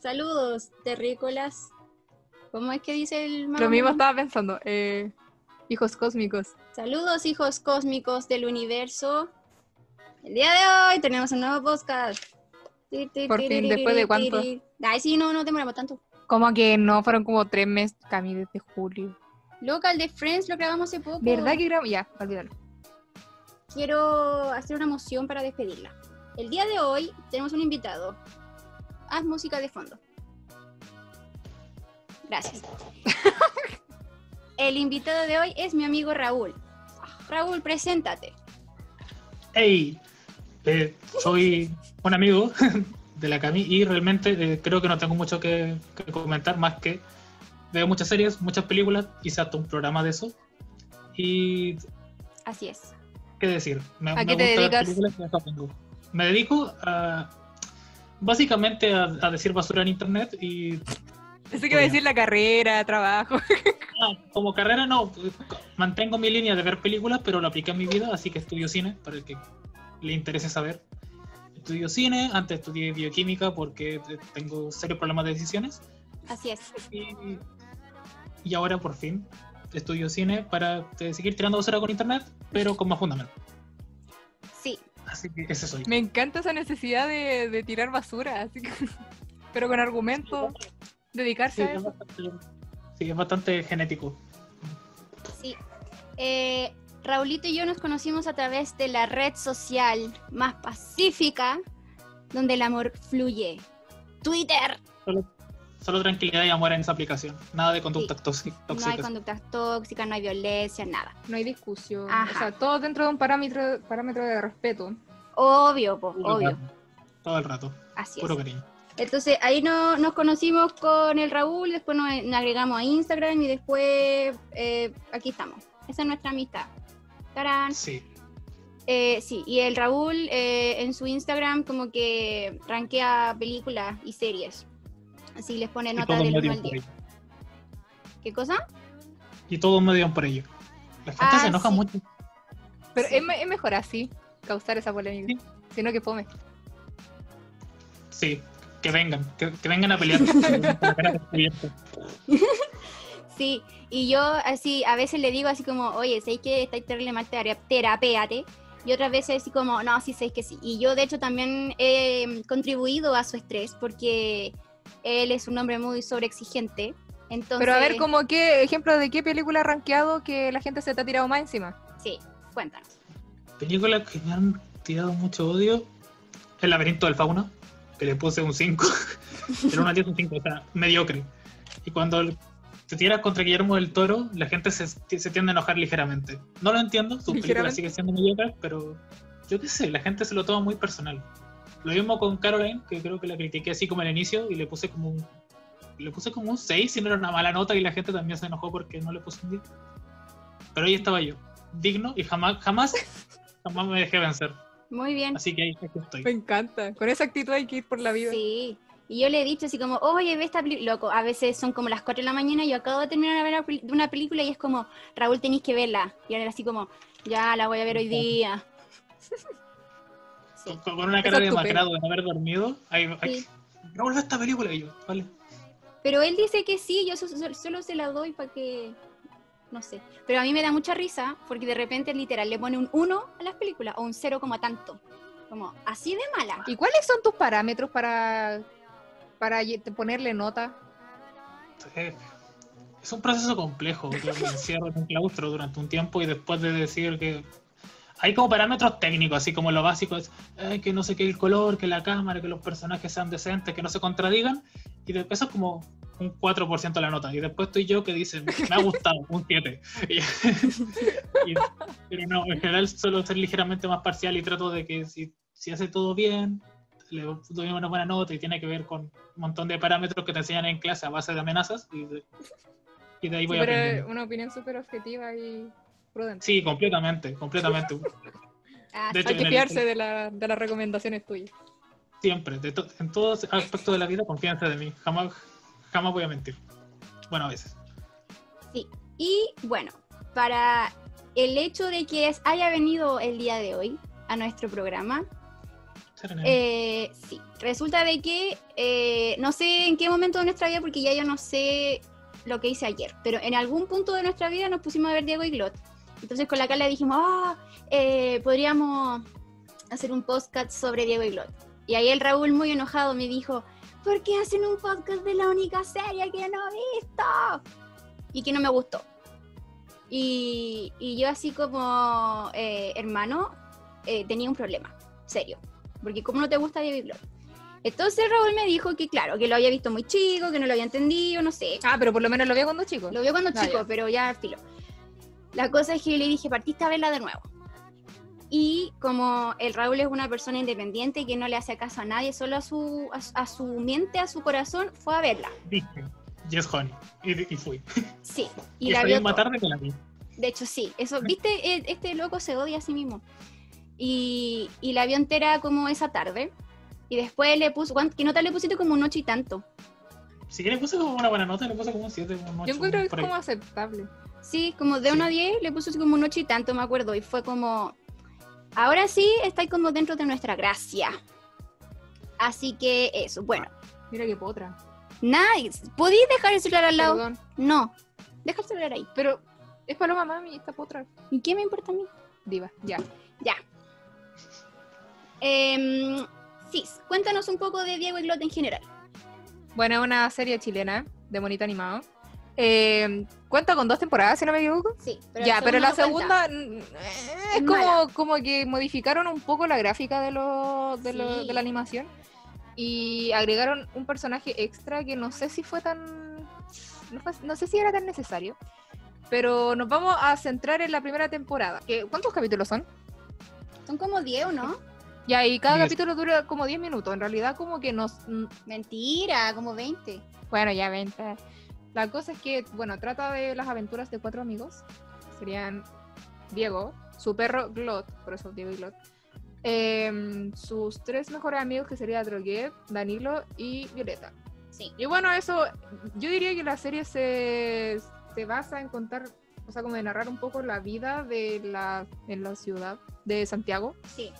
Saludos, terrícolas. ¿Cómo es que dice el Lo mago? mismo estaba pensando. eh, hijos cósmicos. Saludos, hijos cósmicos del universo. El día de hoy tenemos un nuevo podcast. Por fin, ¿después de cuánto? Ay, sí, no, no demoramos tanto. Como que no, fueron como tres meses, Cami, desde julio. Local de Friends lo grabamos hace poco. ¿Verdad que grabamos? Ya, olvídalo. Quiero hacer una moción para despedirla. El día de hoy tenemos un invitado. Haz música de fondo. Gracias. El invitado de hoy es mi amigo Raúl. Raúl, preséntate. Hey, eh, soy un amigo de la Cami y realmente eh, creo que no tengo mucho que, que comentar más que veo muchas series, muchas películas, hice hasta un programa de eso. Y Así es. qué decir, me, ¿A me qué te dedicas? Me dedico a básicamente a, a decir basura en internet y Pensé que iba a decir la carrera, trabajo. ah, como carrera no, mantengo mi línea de ver películas, pero lo apliqué en mi vida, así que estudio cine para el que le interese saber. Estudio cine, antes estudié bioquímica porque tengo serios problemas de decisiones Así es. y, y ahora por fin estudio cine para eh, seguir tirando basura con internet, pero con más fundamento. Sí. Así que ese soy. Me encanta esa necesidad de, de tirar basura, así que- pero con argumento, dedicarse Sí, a es eso. bastante, sí, es bastante genético. Sí. Eh, Raulito y yo nos conocimos a través de la red social más pacífica donde el amor fluye. Twitter. Solo tranquilidad y amor en esa aplicación. Nada de conductas tóxi- No hay tóxicas. conductas tóxicas, no hay violencia, nada. No hay discusión. Ajá. O sea, todo dentro de un parámetro, parámetro de respeto. Obvio, po, Puro obvio. rato. Todo el rato. Así Puro es. cariño. Entonces ahí no, nos conocimos con el Raúl, después nos, nos agregamos a Instagram y después eh, aquí estamos. Esa es nuestra amistad. ¡Tarán! Sí. Eh, sí, y el Raúl eh, en su Instagram como que rankea películas y series. Así les pone nota del me 1 odian al por 10. ello. ¿Qué cosa? Y todos me odian por ello. La gente Ah, se enoja sí. mucho. Pero Sí. es, me- es mejor así, causar esa polémica. Sí. Sino que fome. Sí. Que vengan. Que, que vengan a pelear. Sí, y yo así a veces le digo así como, oye, sé que estáis terrible mal, tera- terapéate. Y otras veces así como, no, sí, sé que sí. Y yo de hecho también he contribuido a su estrés porque él es un hombre muy sobreexigente. Entonces, Pero a ver, como qué ejemplo de qué película ha rankeado que la gente se te ha tirado más encima. Sí, cuéntanos. Películas que me han tirado mucho odio. El laberinto del fauno. Que le puse un 5. Era una 10 un 5. O sea, mediocre. Y cuando te tiras contra Guillermo del Toro, la gente se, se tiende a enojar ligeramente. No lo entiendo. Sus películas Ligeramente. siguen siendo mediocres, pero yo qué sé, la gente se lo toma muy personal. Lo mismo con Caroline, que creo que la critiqué así como al inicio y le puse como un le puse como un 6 y no era una mala nota y la gente también se enojó porque no le puse un 10. Pero ahí estaba yo, digno y jamás, jamás, jamás me dejé vencer. Muy bien. Así que ahí estoy. Me encanta. Con esa actitud hay que ir por la vida. Sí. Y yo le he dicho así como, oye, ve esta película. Loco, a veces son como las 4 de la mañana y yo acabo de terminar de ver una una película y es como, Raúl, tenéis que verla. Y ahora así como, ya la voy a ver hoy día. Sí. Con, con una cara de tu demacrado de no haber dormido, ahí, ahí Sí. Raúl, ve esta película y yo, vale. Pero él dice que sí, yo so- so- solo se la doy para que. No sé. Pero a mí me da mucha risa porque de repente literal le pone un 1 a las películas o un 0 como tanto. Como así de mala. ¿Y cuáles son tus parámetros para, para ponerle nota? Es un proceso complejo, que me encierro en un claustro durante un tiempo y después de decir que hay como parámetros técnicos, así como lo básico es eh, que no sé qué el color, que la cámara, que los personajes sean decentes, que no se contradigan, y después eso es como un 4% de la nota. Y después estoy yo que dice, me ha gustado, un 7. Y- y- pero no, en general suelo ser ligeramente más parcial y trato de que si, si hace todo bien, le doy una buena nota y tiene que ver con un montón de parámetros que te enseñan en clase a base de amenazas y de, y de ahí voy Pero aprendiendo. una opinión súper objetiva y prudente. Sí, completamente, completamente. Ah, De hecho, Hay que el- fiarse de, la- de las recomendaciones tuyas. Siempre, de to- en todos aspectos de la vida, confianza de mí. Jamás, jamás voy a mentir. Bueno, a veces. Sí. Y bueno, para el hecho de que haya venido el día de hoy a nuestro programa. Eh, sí, resulta de que eh, no sé en qué momento de nuestra vida, porque ya yo no sé lo que hice ayer, pero en algún punto de nuestra vida nos pusimos a ver Diego y Glot. Entonces con la Carla dijimos, ah, eh, podríamos hacer un podcast sobre Diego y Glot. Y ahí el Raúl muy enojado me dijo, ¿por qué hacen un podcast de la única serie que no he visto? Y que no me gustó. Y, y yo así como eh, hermano eh, tenía un problema, serio. Porque como no te gusta Diego y Glot. Entonces Raúl me dijo que claro, que lo había visto muy chico, que no lo había entendido, no sé. Ah, pero por lo menos lo veo cuando chico. Lo vio cuando Ah, chico, ya. pero ya filo. La cosa es que yo le dije, partiste a verla de nuevo. Y como el Raúl es una persona independiente que no le hace caso a nadie, solo a su, a, su- a su mente, a su corazón, fue a verla. Dije, Yes Honey. Y, y fui. Sí, Y, y la vio toda. tarde me la vi. De hecho, sí. Eso, ¿viste? Eh, Este loco se odia a sí mismo. Y, y la vio entera como esa tarde. Y después le puso, ¿cuánto- ¿qué nota le pusiste? Como un ocho y tanto. Si le puse como una buena nota, le puse como un 7, un 8. Yo encuentro que es como aceptable. Sí, como de Sí. 1 a 10 le puso así como un 8 y tanto, me acuerdo. Y fue como, ahora sí, estáis como dentro de nuestra gracia. Así que eso, bueno. Mira qué potra. Nice. ¿Podéis dejar el celular al lado? Perdón. No. Deja el celular ahí. Pero es Paloma Mami, esta potra. ¿Y qué me importa a mí? Diva, ya. Ya. Em, Cis, cuéntanos un poco de Diego y Glot en general. Bueno, es una serie chilena de monito animado. Eh, cuenta con dos temporadas, si no me equivoco. Sí, ya, pero la no cuenta. segunda mm, eh, Es es como, como que modificaron un poco la gráfica de, lo, de, lo- Sí. de la animación y agregaron un personaje extra que no sé si fue tan. No, fue- no sé si era tan necesario. Pero nos vamos a centrar en la primera temporada. que- ¿Cuántos capítulos son? Son como 10, ¿o no? Ya, y cada Diez. capítulo dura como 10 minutos. En realidad, como que nos. mm, Mentira, como 20. Bueno, ya 20. La cosa es que, bueno, trata de las aventuras de cuatro amigos. Serían Diego, su perro Glot, por eso Diego y Glot. em, sus tres mejores amigos que sería Droguet, Danilo y Violeta. Sí. Y bueno, eso, yo diría que la serie se, se basa en contar, o sea, como de narrar un poco la vida de la, en la ciudad de Santiago, Sí.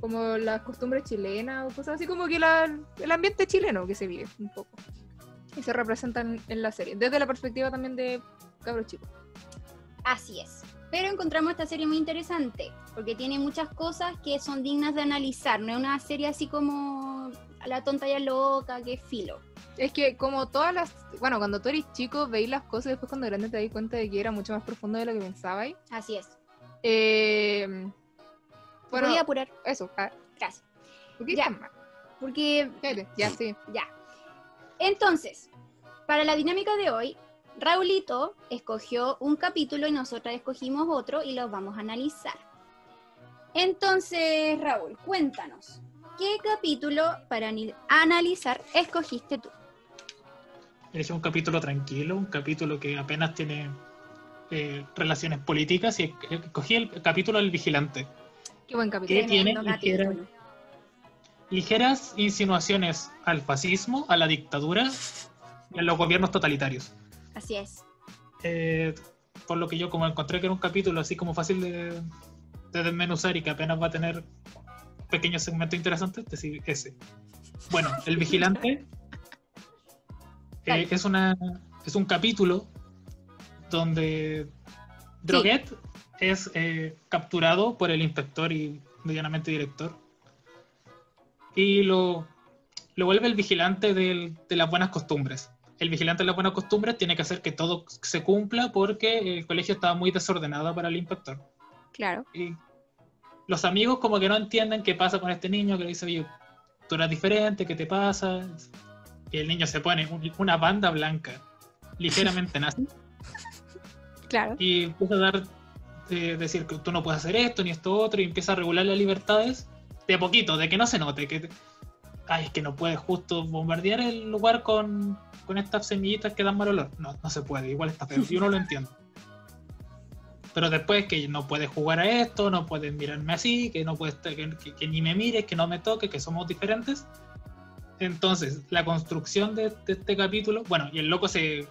como las costumbres chilenas o cosas así, como que la- el ambiente chileno que se vive un poco. Y se representan en la serie, desde la perspectiva también de cabros chicos. Así es. Pero encontramos esta serie muy interesante, porque tiene muchas cosas que son dignas de analizar. No es una serie así como a la tonta y a loca, que filo. Es que como todas las, bueno, cuando tú eres chico veis las cosas y después cuando grande te das cuenta de que era mucho más profundo de lo que pensabais. Así es. Eh, Bueno, Voy a apurar. eso. ah, Gracias. ¿por qué Ya. Porque Ya, sí. Ya. Entonces, para la dinámica de hoy, Raulito escogió un capítulo y nosotras escogimos otro y los vamos a analizar. Entonces, Raúl, cuéntanos, ¿qué capítulo para analizar escogiste tú? Elegí un capítulo tranquilo, un capítulo que apenas tiene eh, relaciones políticas y escogí el capítulo del vigilante. Qué buen capítulo. ¿Qué tiene. Ligeras insinuaciones al fascismo, a la dictadura y a los gobiernos totalitarios. Así es. Eh, por lo que yo como encontré que era un capítulo así como fácil de, de desmenuzar y que apenas va a tener pequeños segmentos interesantes, decir ese. Bueno, el vigilante eh, es una es un capítulo donde Droguet es eh, capturado por el inspector y medianamente director y lo, lo vuelve el vigilante del- de las buenas costumbres. El vigilante de las buenas costumbres tiene que hacer que todo se cumpla porque el colegio estaba muy desordenado para el inspector. Claro. Y los amigos como que no entienden qué pasa con este niño, que le dice, oye, tú eras diferente, ¿qué te pasa? Y el niño se pone un- una banda blanca, ligeramente nazi, Claro. y empieza a dar, eh, decir que tú no puedes hacer esto ni esto otro, y empieza a regular las libertades de poquito, de que no se note, que, ay, es que no puedes justo bombardear el lugar con, con estas semillitas que dan mal olor. No, no se puede, igual está feo, yo no lo entiendo. Pero después que no puedes jugar a esto, no puedes mirarme así, que no puedes que, ni me mires, que no me toques, que somos diferentes. Entonces, la construcción de, de este capítulo, bueno, y el loco se,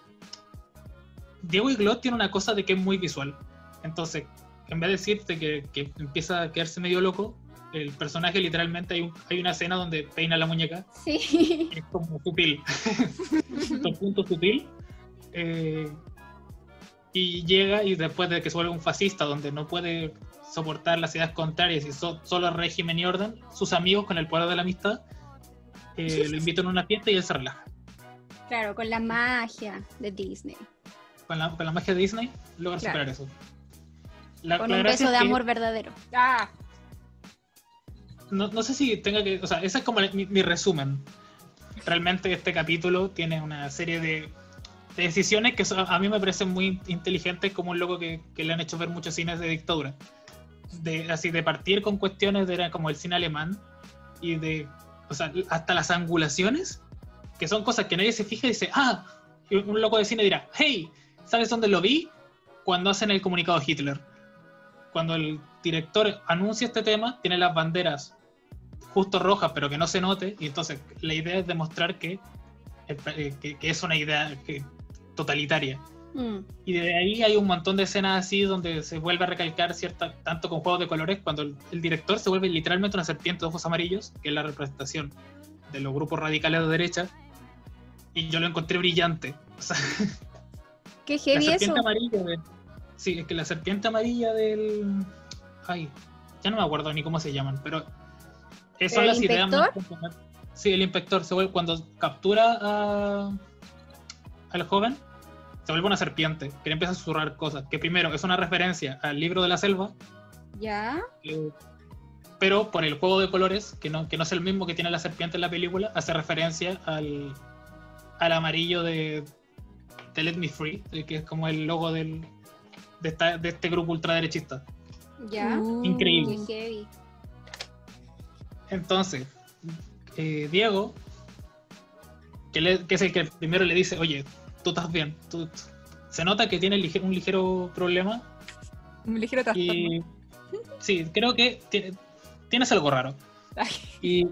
Diego y Glot tiene una cosa de que es muy visual. Entonces, en vez de decirte que, que empieza a quedarse medio loco, el personaje literalmente hay, un- hay una escena donde peina la muñeca Sí. es como sutil. un punto sutil. Eh, y llega y después de que se vuelve un fascista, donde no puede soportar las ideas contrarias y so- solo régimen y orden, sus amigos con el poder de la amistad eh, lo invitan a una fiesta y él se relaja. Claro, con la magia de Disney. Con la, con la magia de Disney logra Claro. superar eso. La, Con la un beso de que- amor verdadero. Ah, no, no sé si tenga que. O sea, ese es como mi, resumen. Realmente este capítulo tiene una serie de, de decisiones que a mí me parecen muy inteligentes como un loco que, le han hecho ver muchos cines de dictadura. De, así de partir con cuestiones de como el cine alemán y de. O sea, hasta las angulaciones, que son cosas que nadie se fija y dice, ah, un loco de cine dirá, hey, ¿sabes dónde lo vi? Cuando hacen el comunicado Hitler. Cuando el director anuncia este tema, tiene las banderas justo rojas, pero que no se note, y entonces la idea es demostrar que, eh, que, que es una idea que- totalitaria. Mm. Y de ahí hay un montón de escenas así donde se vuelve a recalcar cierta, tanto con juegos de colores, cuando el, el director se vuelve literalmente una serpiente de ojos amarillos, que es la representación de los grupos radicales de derecha, y yo lo encontré brillante. O sea, Qué la heavy eso. serpiente amarilla de- Sí, es que la serpiente amarilla del. Ay, ya no me acuerdo ni cómo se llaman, pero. Esas son ¿El las ideas más. Sí, el inspector se vuelve. Cuando captura a. al joven, se vuelve una serpiente que le empieza a susurrar cosas. Que primero es una referencia al libro de la selva, Ya. eh, pero por el juego de colores, que no, que no es el mismo que tiene la serpiente en la película, hace referencia al, al amarillo de, de Let Me Free, que es como el logo del, de, esta- de este grupo ultraderechista. Ya. Uh, Increíble. Qué heavy. Entonces, eh, Diego, que, le- que es el que primero le dice, oye, tú estás bien, tú- se nota que tiene lige- un ligero problema Un ligero trastorno. y sí, creo que tiene- tienes algo raro. Ay, Y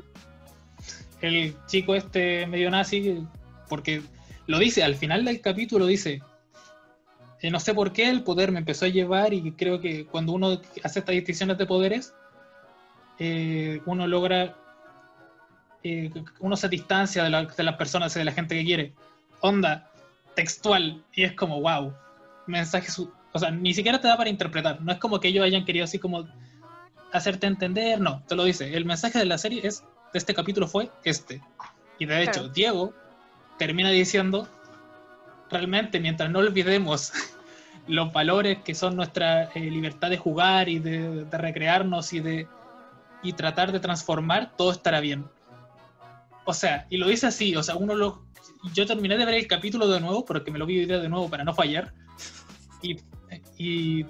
el chico este medio nazi, porque lo dice, al final del capítulo dice, eh, no sé por qué el poder me empezó a llevar y creo que cuando uno hace estas distinciones de poderes, eh, uno logra, eh, uno se distancia de, la- de las personas y de la gente que quiere. Onda, textual, y es como, wow, mensaje, su- o sea, ni siquiera te da para interpretar, no es como que ellos hayan querido así como hacerte entender, no, te lo dice. El mensaje de la serie es, de este capítulo fue este. Y de hecho, Claro. Diego termina diciendo, realmente, mientras no olvidemos los valores que son nuestra eh, libertad de jugar y de, de recrearnos y de y tratar de transformar, todo estará bien. O sea, y lo dice así, o sea, uno lo... Yo terminé de ver el capítulo de nuevo, porque me lo vi de nuevo para no fallar, y, y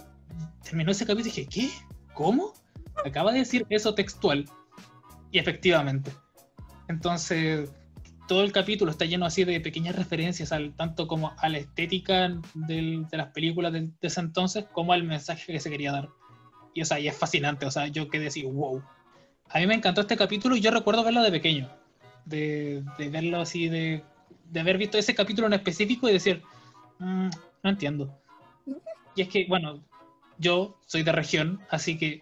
terminó ese capítulo y dije, ¿qué? ¿Cómo? Acaba de decir eso textual. Y efectivamente. Entonces, todo el capítulo está lleno así de pequeñas referencias, al, tanto como a la estética del- de las películas de, de ese entonces, como al mensaje que se quería dar. Y, o sea, y es fascinante, o sea, yo quedé así, wow. A mí me encantó este capítulo y yo recuerdo verlo de pequeño. De, de verlo así, de, de haber visto ese capítulo en específico y decir, "Mm, no entiendo. Y es que, bueno, yo soy de región, así que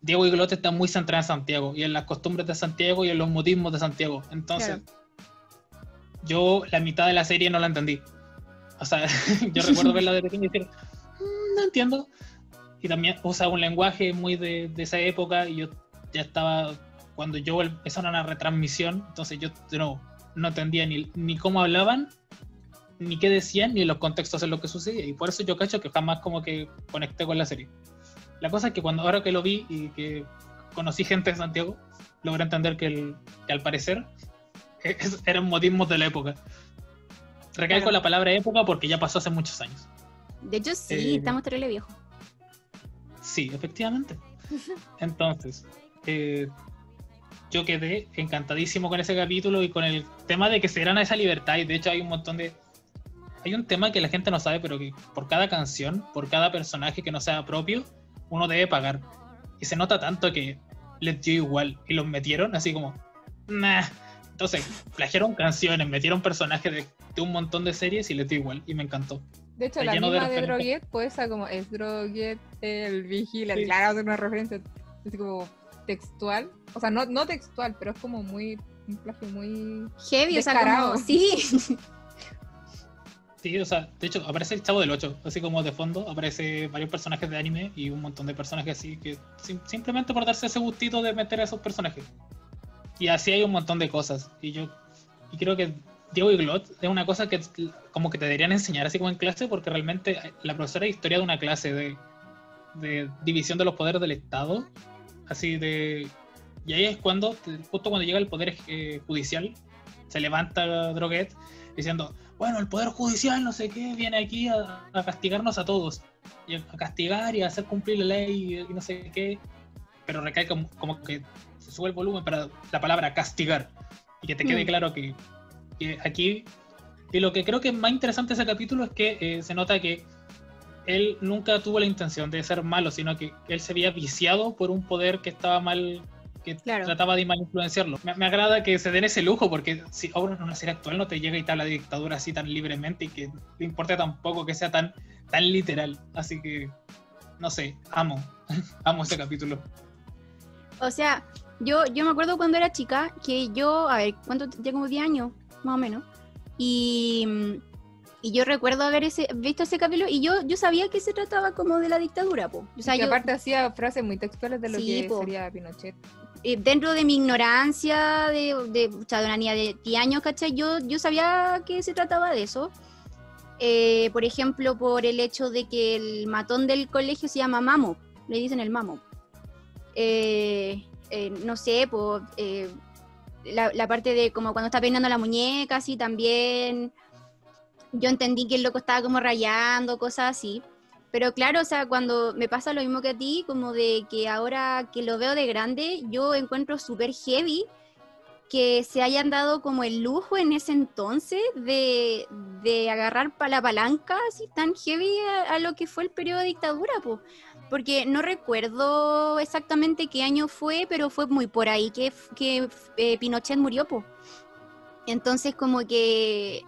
Diego y Glot están muy centrados en Santiago y en las costumbres de Santiago y en los modismos de Santiago. Entonces, yo la mitad de la serie no la entendí. O sea, yo recuerdo verla de pequeño y decir, "Mm, no entiendo. Y también usa un lenguaje muy de, de esa época y yo ya estaba, cuando yo empezaron a retransmisión, entonces yo nuevo, no entendía ni, ni cómo hablaban, ni qué decían, ni los contextos en los que sucedía. Y por eso yo cacho que jamás como que conecté con la serie. La cosa es que cuando ahora que lo vi y que conocí gente de Santiago, logré entender que, el- que al parecer es- eran modismos de la época. Recalco Claro. la palabra época porque ya pasó hace muchos años. De hecho, sí, Eh, estamos terrible viejos. Sí, efectivamente. Entonces, eh, yo quedé encantadísimo con ese capítulo y con el tema de que se a esa libertad. Y de hecho hay un montón de... Hay un tema que la gente no sabe, pero que por cada canción, por cada personaje que no sea propio, uno debe pagar. Y se nota tanto que les dio igual y los metieron así como... Nah. Entonces, plagiaron canciones, metieron personajes de, de un montón de series y les dio igual. Y me encantó. De hecho, Está la de misma de, referencias. Droguet, pues como es Droguet, el vigila, Sí. claro, hacer una referencia. Así como, textual. O sea, no, no textual, pero es como muy. Un plagio muy. Heavy, o sea, Descarado. como, sí. Sí, o sea, de hecho, aparece el Chavo del 8, así como de fondo, aparece varios personajes de anime y un montón de personajes así que sim- simplemente por darse ese gustito de meter a esos personajes. Y así hay un montón de cosas. Y yo y creo que Diego y Glot es una cosa que como que te deberían enseñar así como en clase, porque realmente la profesora de historia de una clase de, de división de los poderes del Estado, así de... Y ahí es cuando, justo cuando llega el poder eh, judicial, se levanta Droguet diciendo, bueno, el Poder Judicial, no sé qué, viene aquí a, a castigarnos a todos. Y a, castigar y a hacer cumplir la ley y, y no sé qué. Pero recae como, como que se sube el volumen para la palabra castigar. Y que te quede Mm. claro que, que aquí... Y lo que creo que es más interesante de ese capítulo es que eh, se nota que él nunca tuvo la intención de ser malo, sino que él se había viciado por un poder que estaba mal, que Claro. trataba de mal influenciarlo. Me, me agrada que se den ese lujo, porque si ahora en una serie actual no te llega y tal la dictadura así tan libremente y que le importe tampoco que sea tan, tan literal. Así que, no sé, amo, amo ese capítulo. O sea, yo, yo me acuerdo cuando era chica que yo, a ver, ¿cuánto? Tenía como 10 años, más o menos. Y, mm, y yo recuerdo haber ese, visto ese capítulo y yo, yo sabía que se trataba como de la dictadura, po. O sea, que yo, aparte hacía frases muy textuales de lo Sí, que po. sería Pinochet. eh, dentro de mi ignorancia de, de, o sea, de una niña de 10 años, ¿cachai? Yo, yo sabía que se trataba de eso. Eh, por ejemplo, por el hecho de que el matón del colegio se llama Mamo, le dicen el Mamo. Eh, eh, no sé, por la, la parte de como cuando está peinando la muñeca, así también. Yo entendí que el loco estaba como rayando, cosas así. Pero claro, o sea, cuando me pasa lo mismo que a ti, como de que ahora que lo veo de grande, yo encuentro súper heavy que se hayan dado como el lujo en ese entonces de, de agarrar para la palanca así tan heavy a, lo que fue el periodo de dictadura, po. porque no recuerdo exactamente qué año fue, pero fue muy por ahí que, que eh, Pinochet murió, po. Entonces como que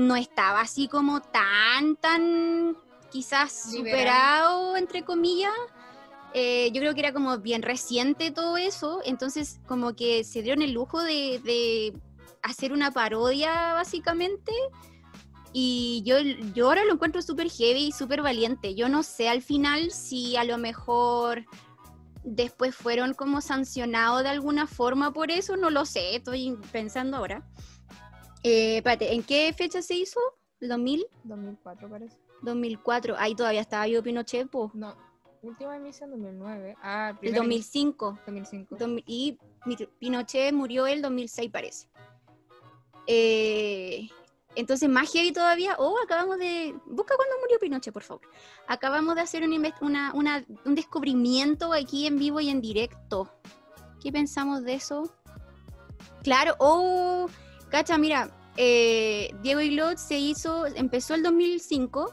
no estaba así como tan, tan quizás superado, entre comillas. Eh, yo creo que era como bien reciente todo eso, entonces como que se dieron el lujo de, de hacer una parodia básicamente y yo, yo ahora lo encuentro súper heavy y súper valiente. Yo no sé al final si a lo mejor después fueron como sancionados de alguna forma por eso, no lo sé, estoy pensando ahora. Eh, espérate, ¿en qué fecha se hizo? ¿El 2000? 2004 parece. 2004. Ahí todavía estaba yo Pinochet, po. No, última emisión 2009. Ah, El primera 2005. emisión 2005. 2000 y Pinochet murió el 2006, parece. Eh, entonces, más heavy todavía. Oh, acabamos de. Busca cuándo murió Pinochet, por favor. Acabamos de hacer un, una- una- un descubrimiento aquí en vivo y en directo. ¿Qué pensamos de eso? Claro, oh, cacha, mira. eh, Diego Iglot se hizo, empezó el 2005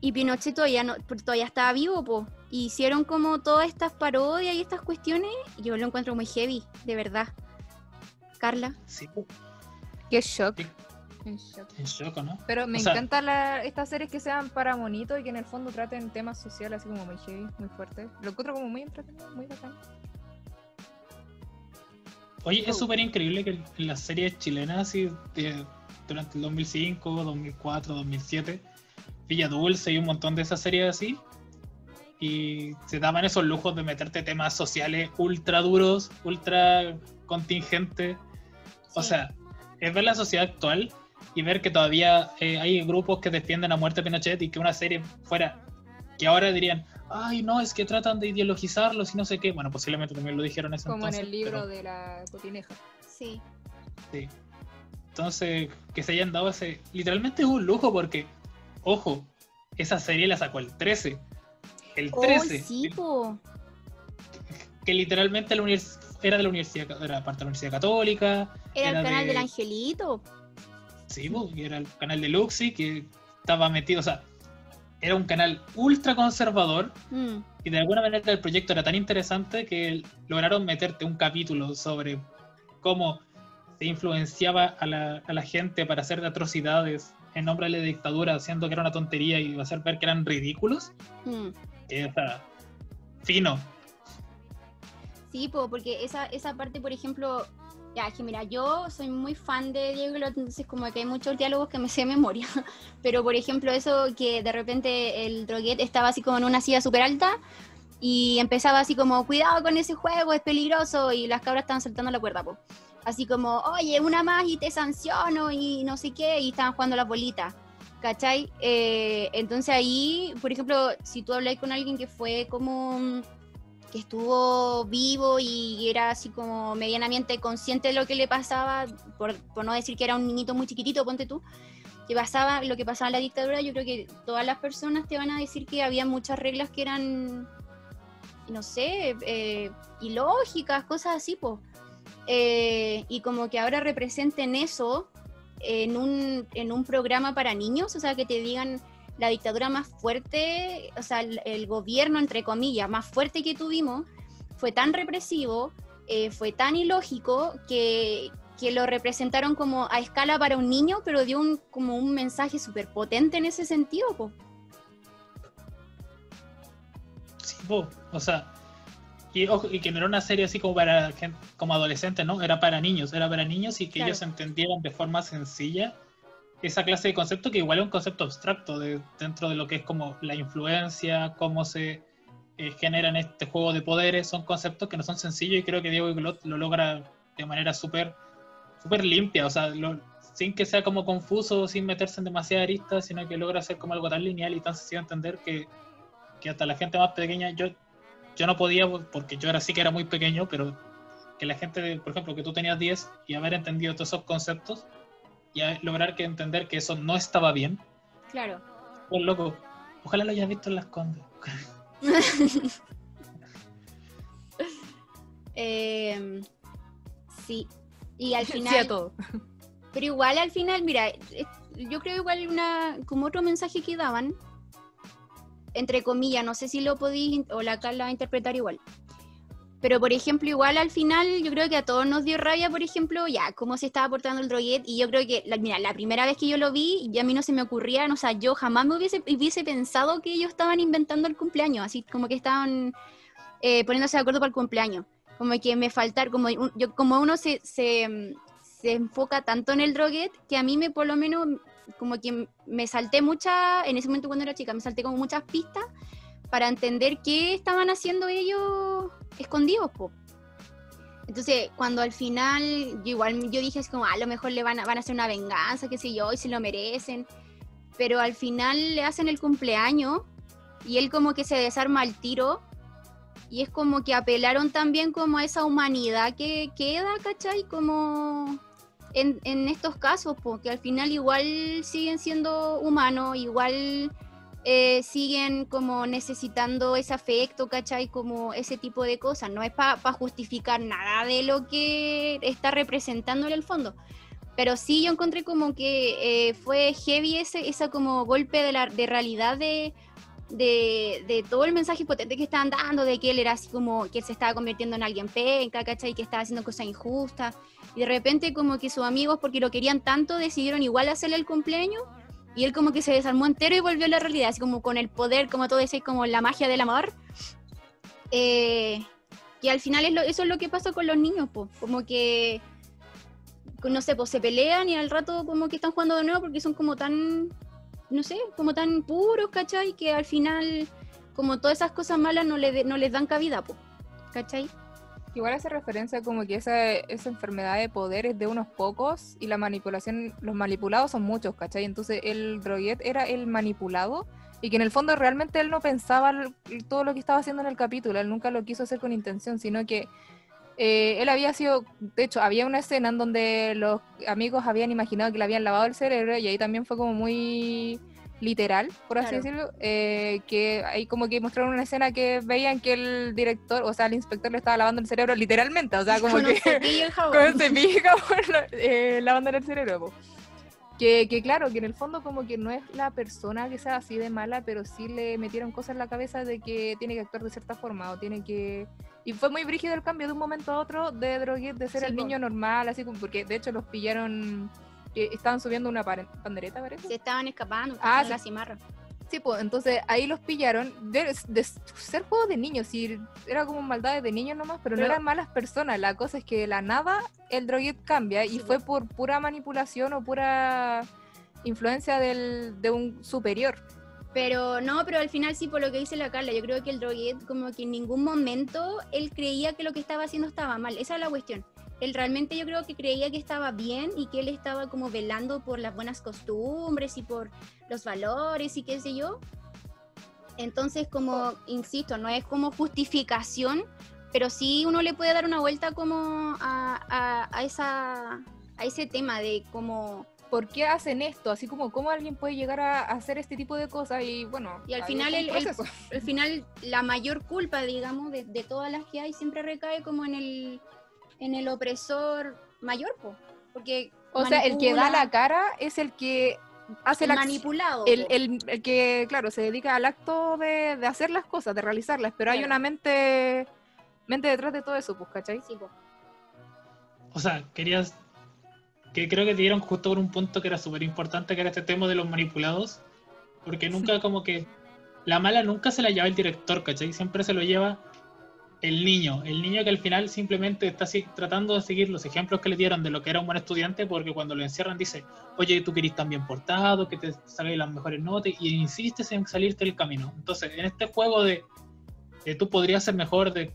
y Pinochet todavía, no, todavía estaba vivo, po. Y hicieron como todas estas parodias y estas cuestiones. y Yo lo encuentro muy heavy, de verdad. Carla. Sí, Qué shock. Sí. En shock. en shock, ¿no? Pero me O sea- encantan la- estas series que sean para monito y que en el fondo traten temas sociales así como muy heavy, muy fuertes. Lo encuentro como muy entretenido, muy bacán. Oye, es súper increíble que en las series chilenas, así, de- durante el 2005, 2004, 2007, Villa Dulce y un montón de esas series así, y se daban esos lujos de meterte temas sociales ultra duros, ultra contingentes. O Sí. sea, es ver la sociedad actual y ver que todavía eh, hay grupos que defienden a muerte Pinochet y que una serie fuera, que ahora dirían, ay, no, es que tratan de ideologizarlos y no sé qué. Bueno, posiblemente también lo dijeron en ese Como en entonces, el libro pero- de la cotineja. Sí. Sí. Entonces, que se hayan dado ese. Literalmente es un lujo porque, ojo, esa serie la sacó el 13. El Oh, 13. sí, po. Que literalmente la univers- era de la universidad, era parte de la Universidad Católica. Era, Era el canal de- del Angelito. Sí, po, y era el canal de Luxi que estaba metido, o sea, era un canal ultra conservador Mm. y de alguna manera el proyecto era tan interesante que lograron meterte un capítulo sobre cómo se influenciaba a la, a la gente para hacer atrocidades en nombre de la dictadura, haciendo que era una tontería y hacer ver que eran ridículos. Mm. Que, sea, fino. Sí, po, porque esa, esa parte, por ejemplo, ya, que mira, yo soy muy fan de Diego entonces como que hay muchos diálogos que me sé de memoria. Pero por ejemplo, eso que de repente el droguet estaba así como en una silla súper alta y empezaba así como, cuidado con ese juego, es peligroso, y las cabras estaban saltando la cuerda, po. Así como, oye, una más y te sanciono y no sé qué, y estaban jugando las bolitas. ¿Cachai? Eh, entonces ahí, por ejemplo, si tú habláis con alguien que fue como que estuvo vivo y era así como medianamente consciente de lo que le pasaba, por, no decir que era un niñito muy chiquitito, ponte tú, que pasaba lo que pasaba en la dictadura, yo creo que todas las personas te van a decir que había muchas reglas que eran, no sé, eh, ilógicas, cosas así, pues. Y como que ahora representen eso en un, en un programa para niños, o sea, que te digan la dictadura más fuerte, o sea, el, gobierno, entre comillas, más fuerte que tuvimos, fue tan represivo, eh, fue tan ilógico que, que, lo representaron como a escala para un niño, pero dio un, como un mensaje súper potente en ese sentido. Po. Sí, po. o sea, y, y, que no era una serie así como para como adolescentes, ¿no? Era para niños, era para niños y que ellos entendieran de forma sencilla esa clase de concepto que igual es un concepto abstracto de, dentro de lo que es como la influencia, cómo se eh, generan este juego de poderes, son conceptos que no son sencillos y creo que Diego Iglot lo logra de manera súper super limpia, o sea, sin que sea como confuso, sin meterse en demasiadas aristas, sino que logra ser como algo tan lineal y tan sencillo de entender que, que hasta la gente más pequeña, yo, yo no podía, porque yo era sí que era muy pequeño, pero que la gente, por ejemplo, que tú tenías 10 y haber entendido todos esos conceptos, y lograr que entender que eso no estaba bien. Claro. Pues loco, ojalá lo hayas visto en las condes. Em, sí, y al final... Sí a todo. Pero igual al final, mira, yo creo igual una como otro mensaje que daban, entre comillas, no sé si lo podéis o la Carla va a interpretar igual, pero, por ejemplo, igual al final, yo creo que a todos nos dio rabia, por ejemplo, ya, cómo se estaba portando el droguet. Y yo creo que, la, mira, la primera vez que yo lo vi, ya a mí no se me ocurría, o sea, yo jamás me hubiese, hubiese pensado que ellos estaban inventando el cumpleaños, así como que estaban eh, poniéndose de acuerdo para el cumpleaños. Como que me faltar, como, yo, como uno se, se, se enfoca tanto en el droguet, que a mí me, por lo menos, como que me salté muchas, en ese momento cuando era chica, me salté como muchas pistas para entender qué estaban haciendo ellos escondidos, po. Entonces, cuando al final, igual yo dije es como, ah, a lo mejor le van a, van a hacer una venganza, qué sé yo, y se lo merecen. Pero al final le hacen el cumpleaños y él como que se desarma al tiro. Y es como que apelaron también como a esa humanidad que queda, ¿cachai? Como en, en estos casos, porque al final igual siguen siendo humanos, igual eh, siguen como necesitando ese afecto, ¿cachai? Como ese tipo de cosas. No es para justificar nada de lo que está representando en el fondo. Pero sí yo encontré como que eh, fue heavy ese esa como golpe de, la, de realidad de, de, de, todo el mensaje potente que estaban dando, de que él era así como que él se estaba convirtiendo en alguien penca, ¿cachai? Que estaba haciendo cosas injustas. Y de repente como que sus amigos, porque lo querían tanto, decidieron igual hacerle el cumpleaños y él como que se desarmó entero y volvió a la realidad, así como con el poder, como todo decís, como la magia del amor. Eh, y al final es eso es lo que pasa con los niños, po. como que, no sé, pues se pelean y al rato como que están jugando de nuevo porque son como tan, no sé, como tan puros, ¿cachai? Que al final, como todas esas cosas malas no, le, no les dan cabida, po. ¿cachai? Igual hace referencia como que esa, esa enfermedad de poder es de unos pocos y la manipulación, los manipulados son muchos, ¿cachai? Entonces el droguet era el manipulado y que en el fondo realmente él no pensaba todo lo que estaba haciendo en el capítulo, él nunca lo quiso hacer con intención, sino que eh, él había sido, de hecho, había una escena en donde los amigos habían imaginado que le habían lavado el cerebro y ahí también fue como muy literal, por así decirlo, eh, que ahí como que mostraron una escena que veían que el director, o sea, el inspector le estaba lavando el cerebro literalmente, o sea, como con que... Un jabón. con cepillo jabón, eh, lavándole el cerebro. Que, que, claro, que en el fondo como que no es la persona que sea así de mala, pero sí le metieron cosas en la cabeza de que tiene que actuar de cierta forma o tiene que... Y fue muy brígido el cambio de un momento a otro de droguet, de ser Sí, el po. niño normal, así como porque de hecho los pillaron, estaban subiendo una pandereta, parece. Se estaban escapando, Ah, sí. la cimarra. Sí, pues entonces ahí los pillaron de, de ser juegos de niños, y era como maldades de niños nomás, pero, no eran malas personas. La cosa es que de la nada el droguet cambia y Sí, fue pues. por pura manipulación o pura influencia del, de un superior. Pero no, pero al final sí, por lo que dice la Carla, yo creo que el droguet como que en ningún momento él creía que lo que estaba haciendo estaba mal. Esa es la cuestión. Él realmente yo creo que creía que estaba bien y que él estaba como velando por las buenas costumbres y por los valores y qué sé yo. Entonces, como, insisto, no es como justificación, pero sí uno le puede dar una vuelta como a, a- a esa, a ese tema de como... ¿Por qué hacen esto? Así como, ¿cómo alguien puede llegar a hacer este tipo de cosas? Y bueno, Y al final el- el- al final la mayor culpa, digamos, de, de todas las que hay siempre recae como en el, en el opresor mayor, po, porque O sea, el que da la cara es el que hace el manipulado. el, el- el que, claro, se dedica al acto de, de hacer las cosas, de realizarlas, pero hay Claro. una mente, mente detrás de todo eso, pues, ¿cachai? Sí, po. O sea, querías. Que creo que te dieron justo por un punto que era súper importante, que era este tema de los manipulados. Porque nunca, como que. La mala nunca se la lleva el director, ¿cachai? Siempre se lo lleva el niño. El niño que al final simplemente está tratando de seguir los ejemplos que le dieron de lo que era un buen estudiante, porque cuando lo encierran dice, oye, tú querís tan bien portado, que te salgan las mejores notas, y insistes en salirte del camino. Entonces, en este juego de, de tú podrías ser mejor, de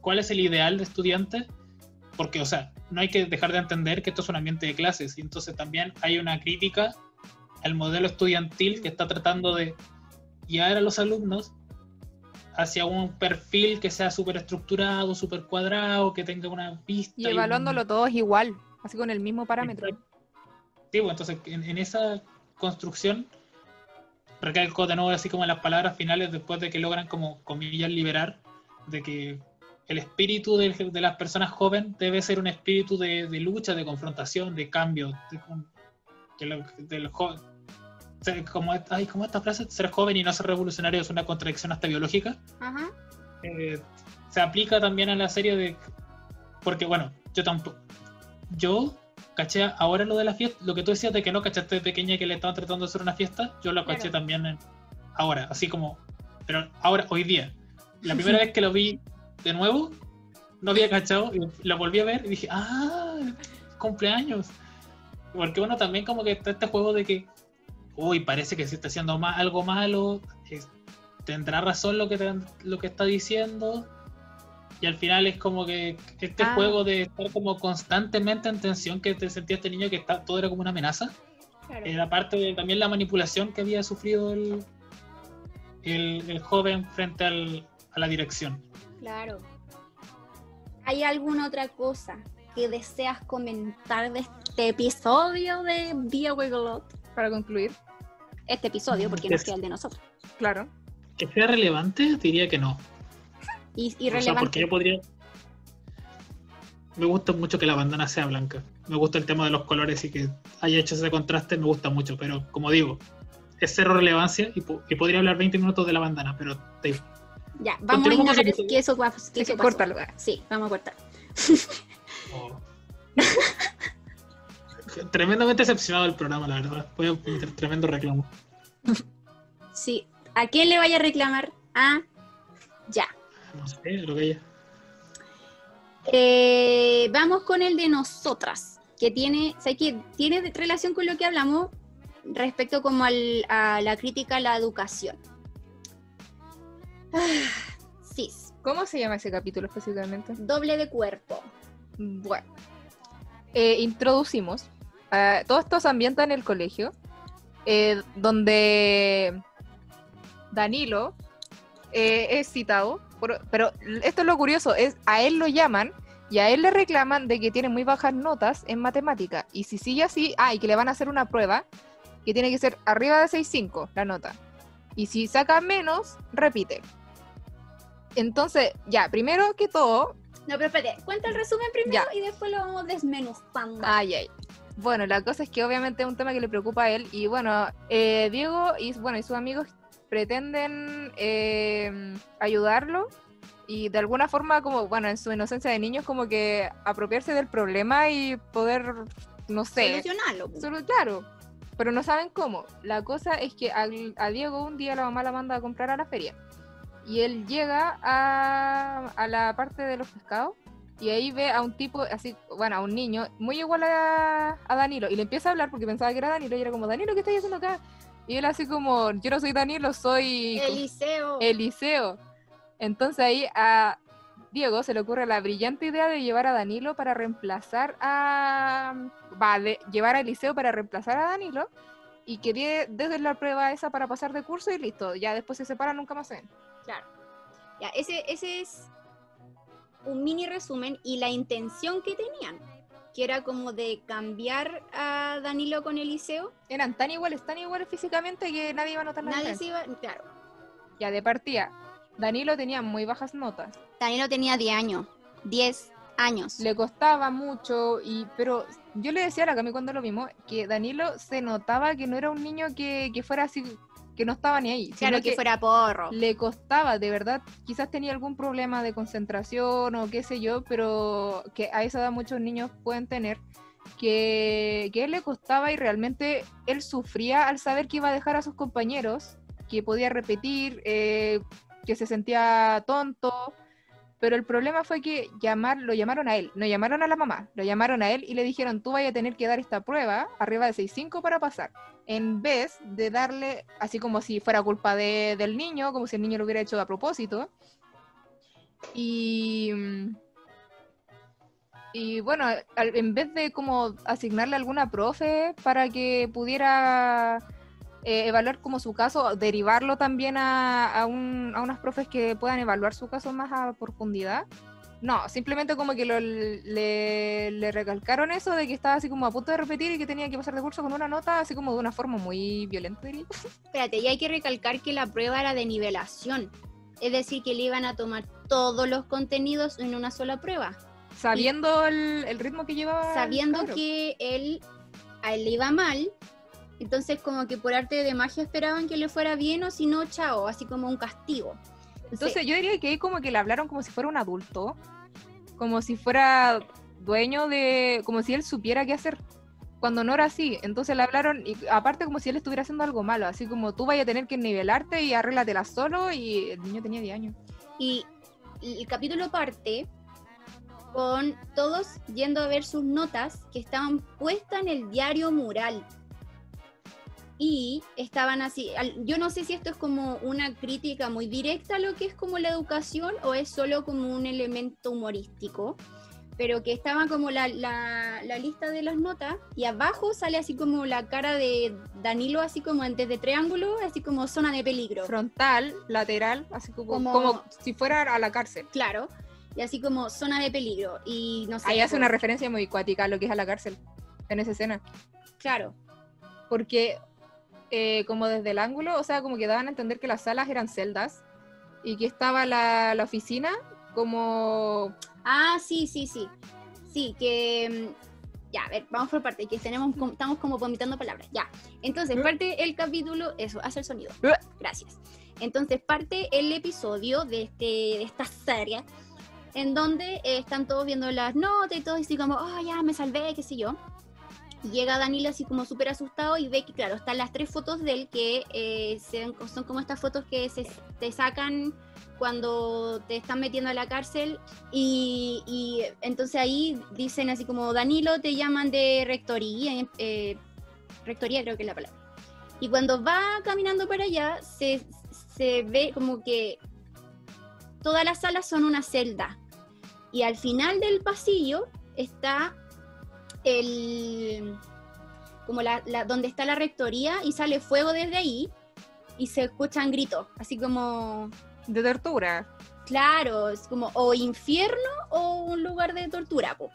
cuál es el ideal de estudiante, porque, o sea, no hay que dejar de entender que esto es un ambiente de clases, y entonces también hay una crítica al modelo estudiantil que está tratando de guiar a los alumnos hacia un perfil que sea súper estructurado, súper cuadrado, que tenga una pista. Y un- evaluándolo todos igual, así con el mismo parámetro. Sí, pues, entonces en, en esa construcción recalco de nuevo así como en las palabras finales después de que logran como comillas liberar de que el espíritu de, de las personas jóvenes debe ser un espíritu de, de lucha, de confrontación, de cambio, de, lo- sea, como, ay, como esta frase, ser joven y no ser revolucionario es una contradicción hasta biológica Ajá. eh, se aplica también a la serie de porque bueno yo tampoco yo caché ahora lo de la fiesta lo que tú decías de que no cachaste de pequeña que le estaban tratando de hacer una fiesta yo lo caché Claro. también en- ahora así como pero ahora hoy día la primera vez que lo vi de nuevo no había cachado y lo volví a ver y dije ah cumpleaños porque bueno también como que está este juego de que uy parece que se está haciendo ma- algo malo es- tendrá razón lo que, te- lo que está diciendo. Y al final es como que este Ah. juego de estar como constantemente en tensión que te sentía este niño que está, todo era como una amenaza. Claro. Era parte de también la manipulación que había sufrido el, el, el joven frente al- a la dirección. Claro. ¿Hay alguna otra cosa que deseas comentar de este episodio de Via Wigglot? Para concluir, Este episodio, porque nos queda el de nosotros. claro. Que sea relevante, diría que no. Y, O sea, porque yo podría. Me gusta mucho que la bandana sea blanca. Me gusta el tema de los colores y que haya hecho ese contraste, me gusta mucho. Pero como digo, es cero relevancia y, po- y podría hablar 20 minutos de la bandana, pero te- Ya, vamos a ignorar que eso, va- que Así eso que pasó. córtalo. Sí, vamos a cortar. oh. Tremendamente decepcionado del programa, la verdad. Voy a meter tremendo reclamo. Sí. ¿A quién le vaya a reclamar? Ah, ya. No sé, lo que haya. Eh, vamos con el de nosotras, que tiene, ¿sabes qué? Tiene relación con lo que hablamos respecto como al- a la crítica a la educación. Ah, cis, ¿Cómo se llama ese capítulo específicamente? doble de cuerpo. Bueno, eh, introducimos. Ah, todo esto se ambienta en el colegio, eh, donde Danilo eh, es citado, por- pero esto es lo curioso, es a él lo llaman y a él le reclaman de que tiene muy bajas notas en matemática. Y si sigue así, ah, y que le van a hacer una prueba que tiene que ser arriba de 6.5 la nota. Y si saca menos, repite. Entonces, ya, primero que todo, No, pero espérate, cuenta el resumen primero Ya. y después lo vamos desmenuzando. Ay, ay. Bueno, la cosa es que obviamente es un tema que le preocupa a él y bueno, eh, Diego y, bueno, y sus amigos pretenden eh, ayudarlo y de alguna forma como, bueno, en su inocencia de niños como que apropiarse del problema y poder, no sé, Solucionarlo. solo, claro. pero no saben cómo. La cosa es que al- a, Diego un día la mamá la manda a comprar a la feria. Y él llega a, a la parte de los pescados y ahí ve a un tipo, así, bueno, a un niño muy igual a, a Danilo. Y le empieza a hablar porque pensaba que era Danilo y era como, Danilo, ¿qué estás haciendo acá? Y él así como, yo no soy Danilo, soy Eliseo. Eliseo. Entonces ahí a Diego se le ocurre la brillante idea de llevar a Danilo para reemplazar a... Va, de llevar a Eliseo para reemplazar a Danilo y que desde la prueba esa para pasar de curso y listo. Ya después se separan, nunca más se ven. Claro. Ya, ese, ese es un mini resumen y la intención que tenían, que era como de cambiar a Danilo con Eliseo. Eran tan iguales, tan iguales físicamente que nadie iba a notar la Nadie se iba, claro. Ya de partida, Danilo tenía muy bajas notas. Danilo tenía 10 años. 10 años. Le costaba mucho, y pero yo le decía a la Cami cuando lo vimos que Danilo se notaba que no era un niño que, que fuera así, que no estaba ni ahí. claro que, fuera porro. le costaba, de verdad, quizás tenía algún problema de concentración o qué sé yo, pero que a esa edad muchos niños pueden tener, que, que él le costaba y realmente él sufría al saber que iba a dejar a sus compañeros, que podía repetir, eh, que se sentía tonto. Pero el problema fue que llamar, lo llamaron a él, no llamaron a la mamá, lo llamaron a él y le dijeron, tú vayas a tener que dar esta prueba arriba de 6.5 para pasar en vez de darle, así como si fuera culpa de- del niño, como si el niño lo hubiera hecho a propósito. Y, y bueno, en vez de como asignarle alguna profe para que pudiera eh, evaluar como su caso, derivarlo también a, a, un- a unas profes que puedan evaluar su caso más a profundidad. No, simplemente como que lo- le, le recalcaron eso de que estaba así como a punto de repetir y que tenía que pasar de curso con una nota así como de una forma muy violenta, diría. Espérate, y hay que recalcar que la prueba era de nivelación. Es decir, que le iban a tomar todos los contenidos en una sola prueba. Sabiendo el, el ritmo que llevaba. el sabiendo cabro. que él, a él le iba mal, entonces como que por arte de magia esperaban que le fuera bien o si no, chao, así como un castigo. Entonces yo diría que ahí como que le hablaron como si fuera un adulto, como si fuera dueño de, como si él supiera qué hacer, cuando no era así. Entonces le hablaron, y aparte como si él estuviera haciendo algo malo, así como tú vayas a tener que nivelarte y arréglatela solo, y el niño tenía 10 años. Y el capítulo parte con todos yendo a ver sus notas que estaban puestas en el diario mural. Y estaban así, yo no sé si esto es como una crítica muy directa a lo que es como la educación o es solo como un elemento humorístico, pero que estaba como la, la- la lista de las notas y abajo sale así como la cara de Danilo, así como en- desde triángulo, así como zona de peligro. Frontal, lateral, así como, Como- como si fuera a la cárcel. Claro, y así como zona de peligro. Y no sé. Ahí hace una referencia muy cuática a lo que es a la cárcel, en esa escena. Claro, porque eh, como desde el ángulo, o sea, como que daban a entender que las salas eran celdas y que estaba la, la oficina como... Ah, sí, sí, sí. Sí, que. mm, Ya, a ver, vamos por parte, que tenemos, estamos como vomitando palabras. Ya. Entonces, ¿Eh? parte el capítulo. Eso, hace el sonido. ¿Eh? Gracias. Entonces, parte el episodio de, este, de esta serie, en donde eh, están todos viendo las notas y todo, así como, oh, ya me salvé, qué sé yo. Y llega Danilo así como súper asustado y ve que, claro, están las tres fotos de él que eh, se son como estas fotos que se te sacan cuando te están metiendo a la cárcel y, y entonces ahí dicen así como Danilo te llaman de rectoría, eh, rectoría creo que es la palabra. Y cuando va caminando para allá se, se ve como que todas las salas son una celda y al final del pasillo está el como la, la- donde está la rectoría y sale fuego desde ahí y se escuchan gritos, así como de tortura. Claro, es como o infierno o un lugar de tortura, po.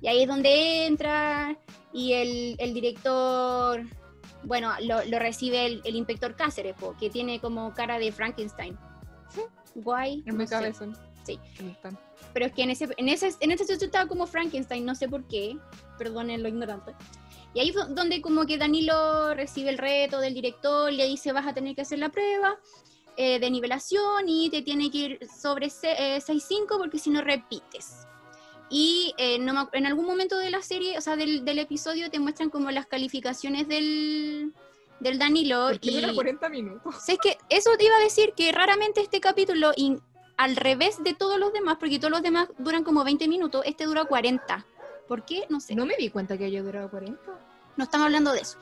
Y ahí es donde entra y el, el director, bueno, lo, lo recibe el, el inspector Cáceres, po, que tiene como cara de Frankenstein. Guay. En mi no. Sí. Pero es que en ese, en ese, en ese sitio estaba como Frankenstein, no sé por qué, perdonen lo ignorante. Y ahí fue donde como que Danilo recibe el reto del director, le dice vas a tener que hacer la prueba eh, de nivelación y te tiene que ir sobre se- eh, 6.5 porque si no repites. Y eh, no en algún momento de la serie, o sea, del, del episodio, te muestran como las calificaciones del, del Danilo. ¿Por qué y... dura 40 minutos? O sea, es que eso te iba a decir que raramente este capítulo, al revés de todos los demás, porque todos los demás duran como 20 minutos, este dura 40. ¿Por qué? No sé. No me di cuenta que haya durado 40. No estamos hablando de eso.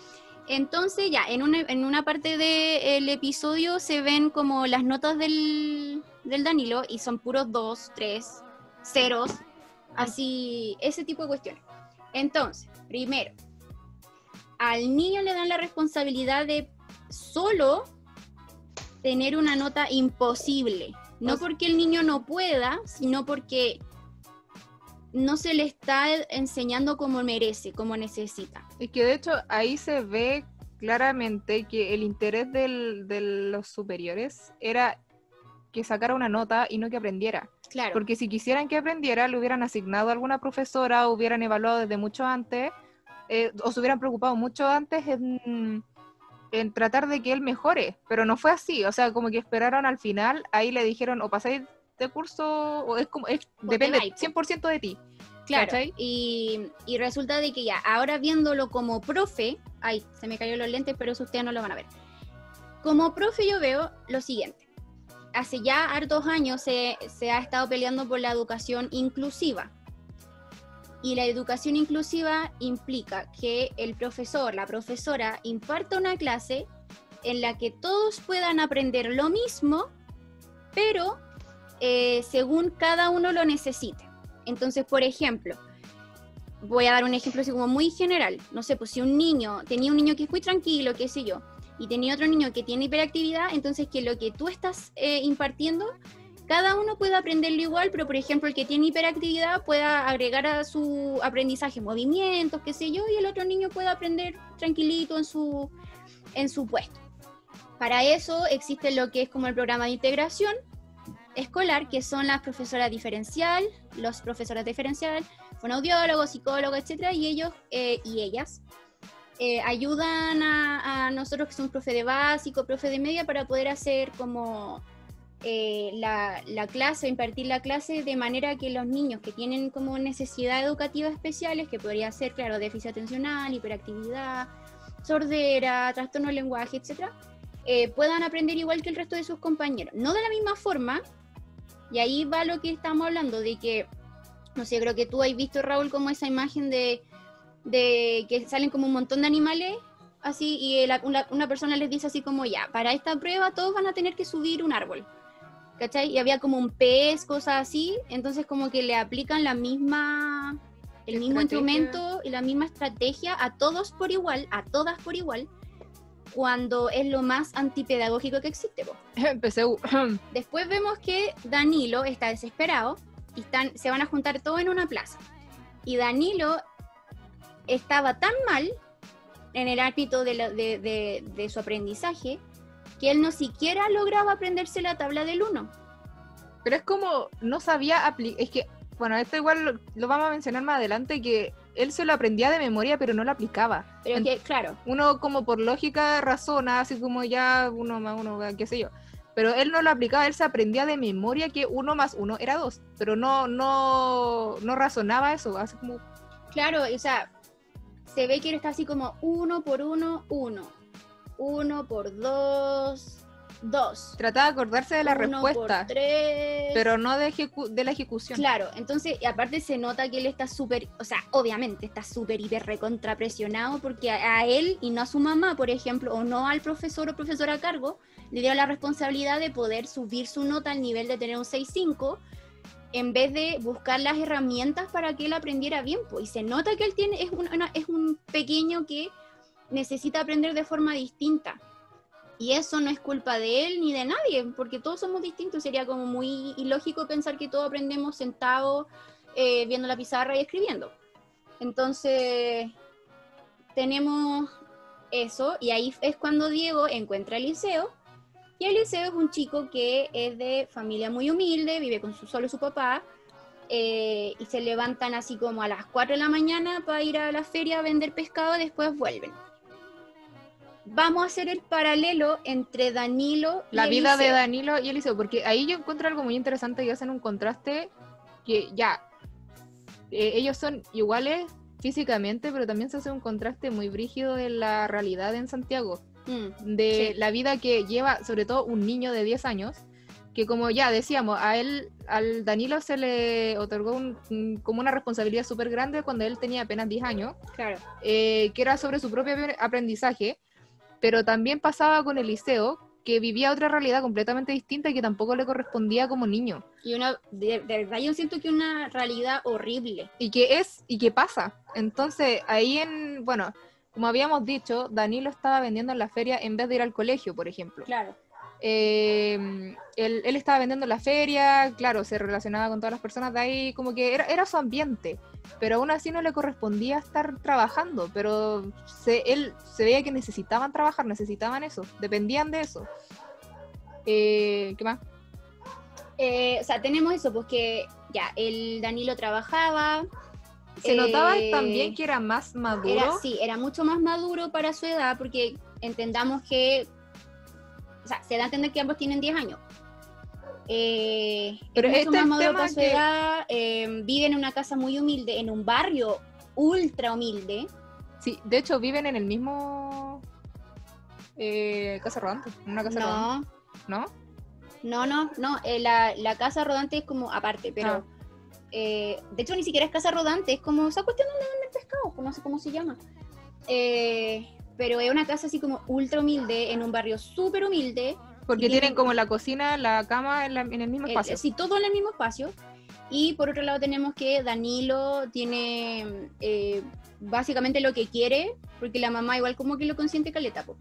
Entonces, ya, en una, en una parte del episodio se ven como las notas del, del Danilo y son puros dos, tres, ceros, así, ese tipo de cuestiones. Entonces, primero, al niño le dan la responsabilidad de solo tener una nota imposible. No porque el niño no pueda, sino porque no se le está enseñando como merece, como necesita. Es que de hecho ahí se ve claramente que el interés del- de los superiores era que sacara una nota y no que aprendiera. Claro. Porque si quisieran que aprendiera, le hubieran asignado a alguna profesora, hubieran evaluado desde mucho antes, eh, o se hubieran preocupado mucho antes en, en tratar de que él mejore. Pero no fue así, o sea, como que esperaron al final, ahí le dijeron, o pasáis de curso, o es como, es, depende vais, po. 100% de ti. Claro, ¿Cachai? y, y resulta de que ya, ahora viéndolo como profe, ay, se me cayó los lentes, pero eso ustedes no lo van a ver. Como profe yo veo lo siguiente. Hace ya hartos años se, se ha estado peleando por la educación inclusiva. Y la educación inclusiva implica que el profesor, la profesora, imparta una clase en la que todos puedan aprender lo mismo, pero eh, según cada uno lo necesite. Entonces, por ejemplo, voy a dar un ejemplo así como muy general. No sé, pues si un niño, tenía un niño que es muy tranquilo, qué sé yo, y tenía otro niño que tiene hiperactividad, entonces que lo que tú estás eh, impartiendo, cada uno puede aprenderlo igual, pero por ejemplo el que tiene hiperactividad pueda agregar a su aprendizaje movimientos, qué sé yo, y el otro niño puede aprender tranquilito en su, en su puesto. Para eso existe lo que es como el programa de integración escolar, que son las profesoras diferencial, los profesores diferencial, fonoaudiólogos, psicólogos, etcétera, y ellos eh, y ellas eh, ayudan a, a nosotros que somos profe de básico, profe de media, para poder hacer como eh, la, la clase, impartir la clase de manera que los niños que tienen como necesidades educativas especiales, que podría ser, claro, déficit atencional, hiperactividad, sordera, trastorno del lenguaje, etcétera, eh, puedan aprender igual que el resto de sus compañeros. No de la misma forma, y ahí va lo que estamos hablando, de que, no sé, creo que tú has visto, Raúl, como esa imagen de, de que salen como un montón de animales, así, y la- una, una persona les dice así como, ya, para esta prueba todos van a tener que subir un árbol. ¿Cachai? Y había como un pez, cosas así, entonces como que le aplican la misma, el mismo instrumento y la misma estrategia a todos por igual, a todas por igual, cuando es lo más antipedagógico que existe. po. Empecé. u- Después vemos que Danilo está desesperado y están, se van a juntar todos en una plaza. Y Danilo estaba tan mal en el ámbito de, la- de- de- de su aprendizaje que él no siquiera lograba aprenderse la tabla del 1. Pero es como, no sabía aplicar. Es que, bueno, esto igual lo, lo vamos a mencionar más adelante, que él se lo aprendía de memoria, pero no lo aplicaba. Pero que, claro, Uno como por lógica razona, así como ya uno más uno, qué sé yo. Pero él no lo aplicaba, él se aprendía de memoria que uno más uno era dos. Pero no, no, no razonaba eso, así como claro, o sea, se ve que él está así como uno por uno, uno. Uno por dos, dos. trataba de acordarse de la Uno por tres. pero no de, ejecu- de la ejecución. Claro, entonces, y aparte se nota que él está súper, o sea, obviamente está súper hiper recontrapresionado porque a, a él y no a su mamá, por ejemplo, o no al profesor o profesora a cargo, le dio la responsabilidad de poder subir su nota al nivel de tener un 6.5 en vez de buscar las herramientas para que él aprendiera bien. Pues, y se nota que él tiene, es, un- una- es un pequeño que necesita aprender de forma distinta. Y eso no es culpa de él ni de nadie, porque todos somos distintos. Sería como muy ilógico pensar que todos aprendemos sentados, eh, viendo la pizarra y escribiendo. Entonces, tenemos eso, y ahí es cuando Diego encuentra a Eliseo. Y Eliseo es un chico que es de familia muy humilde, vive con su, solo su papá, eh, y se levantan así como a las 4 de la mañana para ir a la feria a vender pescado, después vuelven. Vamos a hacer el paralelo entre Danilo y La vida de. Danilo y Eliseo, porque ahí yo encuentro algo muy interesante y hacen un contraste que ya, eh, ellos son iguales físicamente, pero también se hace un contraste muy brígido en la realidad en Santiago, Mm, de Sí. la vida que lleva sobre todo un niño de 10 años, que como ya decíamos, a él, al Danilo se le otorgó un- como una responsabilidad súper grande cuando él tenía apenas 10 años, claro. eh, que era sobre su propio apre- aprendizaje, pero también pasaba con Eliseo, que vivía otra realidad completamente distinta y que tampoco le correspondía como niño. Y una, de, de verdad yo siento que una realidad horrible. y que es y que pasa. Entonces, ahí en, bueno, como habíamos dicho, Danilo estaba vendiendo en la feria en vez de ir al colegio, por ejemplo. Claro. Eh, él, él estaba vendiendo en la feria, claro, se relacionaba con todas las personas de ahí, como que era, era su ambiente, pero aún así no le correspondía estar trabajando, pero se, él se veía que necesitaban trabajar, necesitaban eso, dependían de eso. Eh, ¿Qué más? Eh, o sea, tenemos eso, pues que ya, el Danilo trabajaba. Se notaba eh, también que era más maduro. Era, sí, era mucho más maduro para su edad, porque entendamos que. O sea, se da a entender que ambos tienen 10 años. Eh, Pero este es maduro para su que- edad. eh, vive en una casa muy humilde, en un barrio ultra humilde. Sí, de hecho viven en el mismo eh, casa rodante, una casa rodante, No, ¿no? no, no, no. eh, la, la casa rodante es como aparte, pero. Ah. eh, de hecho, ni siquiera es casa rodante, es como esa cuestión donde venden pescado, no sé cómo se llama. Eh, pero es una casa así como ultra humilde, en un barrio súper humilde. Porque tienen tienen- como la cocina, la cama en, la- en el mismo El- espacio. sí, todo en el mismo espacio. Y por otro lado tenemos que Danilo tiene eh, básicamente lo que quiere, porque la mamá igual como que lo consiente caleta. po.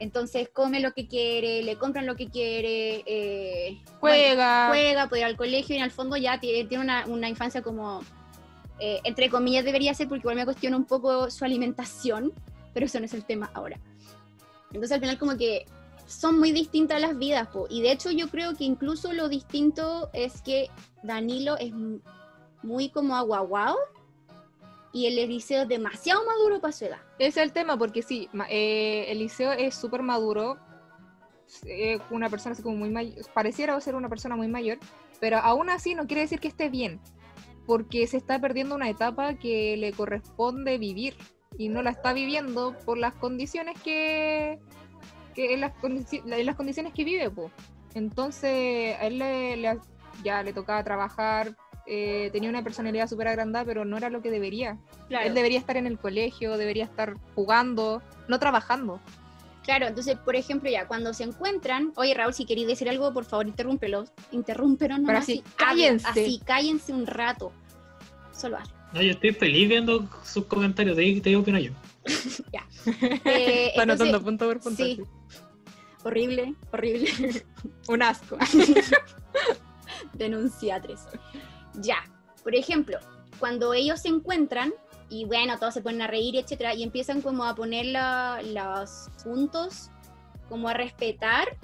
Entonces come lo que quiere, le compran lo que quiere, eh, bueno, Juega. juega, puede ir al colegio y en el fondo ya tiene, tiene una, una infancia como, eh, entre comillas debería ser, porque igual me cuestiona un poco su alimentación, pero eso no es el tema ahora. Entonces al final como que son muy distintas las vidas, po. y de hecho yo creo que incluso lo distinto es que Danilo es muy como aguaguao y el Eliseo es demasiado maduro para su edad. Ese es el tema, porque sí, eh, Eliseo es súper maduro, es una persona así como muy mayor, pareciera ser una persona muy mayor, pero aún así no quiere decir que esté bien, porque se está perdiendo una etapa que le corresponde vivir y no la está viviendo por las condiciones que, que en, las condici- en las condiciones que vive, po. Entonces, a él le, le- ya le tocaba trabajar, eh, tenía una personalidad súper agrandada, pero no era lo que debería. Él debería estar en el colegio, debería estar jugando, no trabajando. Claro, entonces, por ejemplo, ya cuando se encuentran, oye Raúl, si queréis decir algo, por favor, interrúmpelo, interrúmpelo, no, Pero así, cállense. así, cállense un rato. Solo hazlo. No, yo estoy feliz viendo sus comentarios, te digo opino yo. Eh, Está entonces, anotando punto por punto. sí. así. horrible, horrible. Un asco. Denunciatres. Ya, por ejemplo, cuando ellos se encuentran, y bueno, todos se ponen a reír, etcétera, y empiezan como a poner la- los puntos, como a respetar,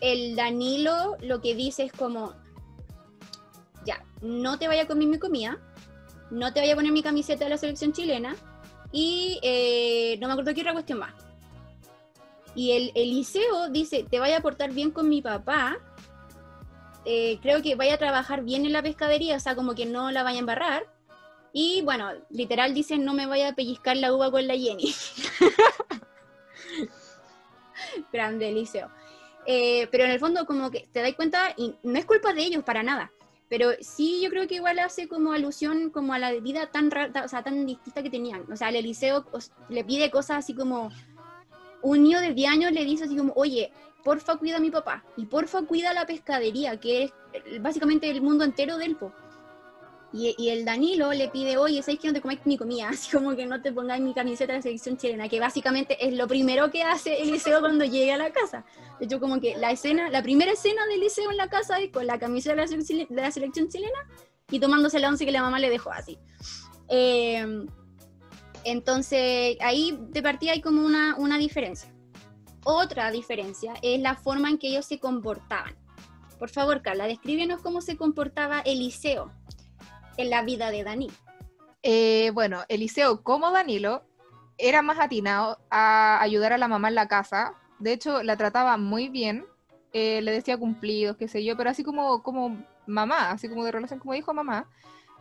el Danilo lo que dice es como, ya, no te vaya a comer mi comida, no te vaya a poner mi camiseta de la selección chilena, y eh, no me acuerdo qué otra cuestión más. Y el Eliseo dice, te vaya a portar bien con mi papá, eh, creo que vaya a trabajar bien en la pescadería, o sea, como que no la vaya a embarrar. Y bueno, literal dice, no me vaya a pellizcar la uva con la Jenny. Grande Eliseo. Eh, pero en el fondo como que te das cuenta, y no es culpa de ellos para nada, pero sí yo creo que igual hace como alusión como a la vida tan rara, o sea, tan distinta que tenían. O sea, el Eliseo le pide cosas así como, un niño de 10 años le dice así como, oye, porfa cuida a mi papá y porfa cuida la pescadería, que es eh, básicamente el mundo entero del po. Y, el Danilo le pide, oye, ¿sabes que no te comáis mi comida? Así como que no te pongáis mi camiseta de la selección chilena, que básicamente es lo primero que hace Eliseo cuando llega a la casa. De hecho, como que la escena, la primera escena de Eliseo en la casa es con la camiseta de la, selección- de la selección chilena y tomándose la once que la mamá le dejó así. Eh, entonces, ahí de partida hay como una, una diferencia. Otra diferencia es la forma en que ellos se comportaban. Por favor, Carla, descríbenos cómo se comportaba Eliseo en la vida de Dani. Eh, bueno, Eliseo, como Danilo, era más atinado a ayudar a la mamá en la casa. De hecho, la trataba muy bien. eh, le decía cumplidos, qué sé yo, pero así como, como mamá, así como de relación como hijo a mamá.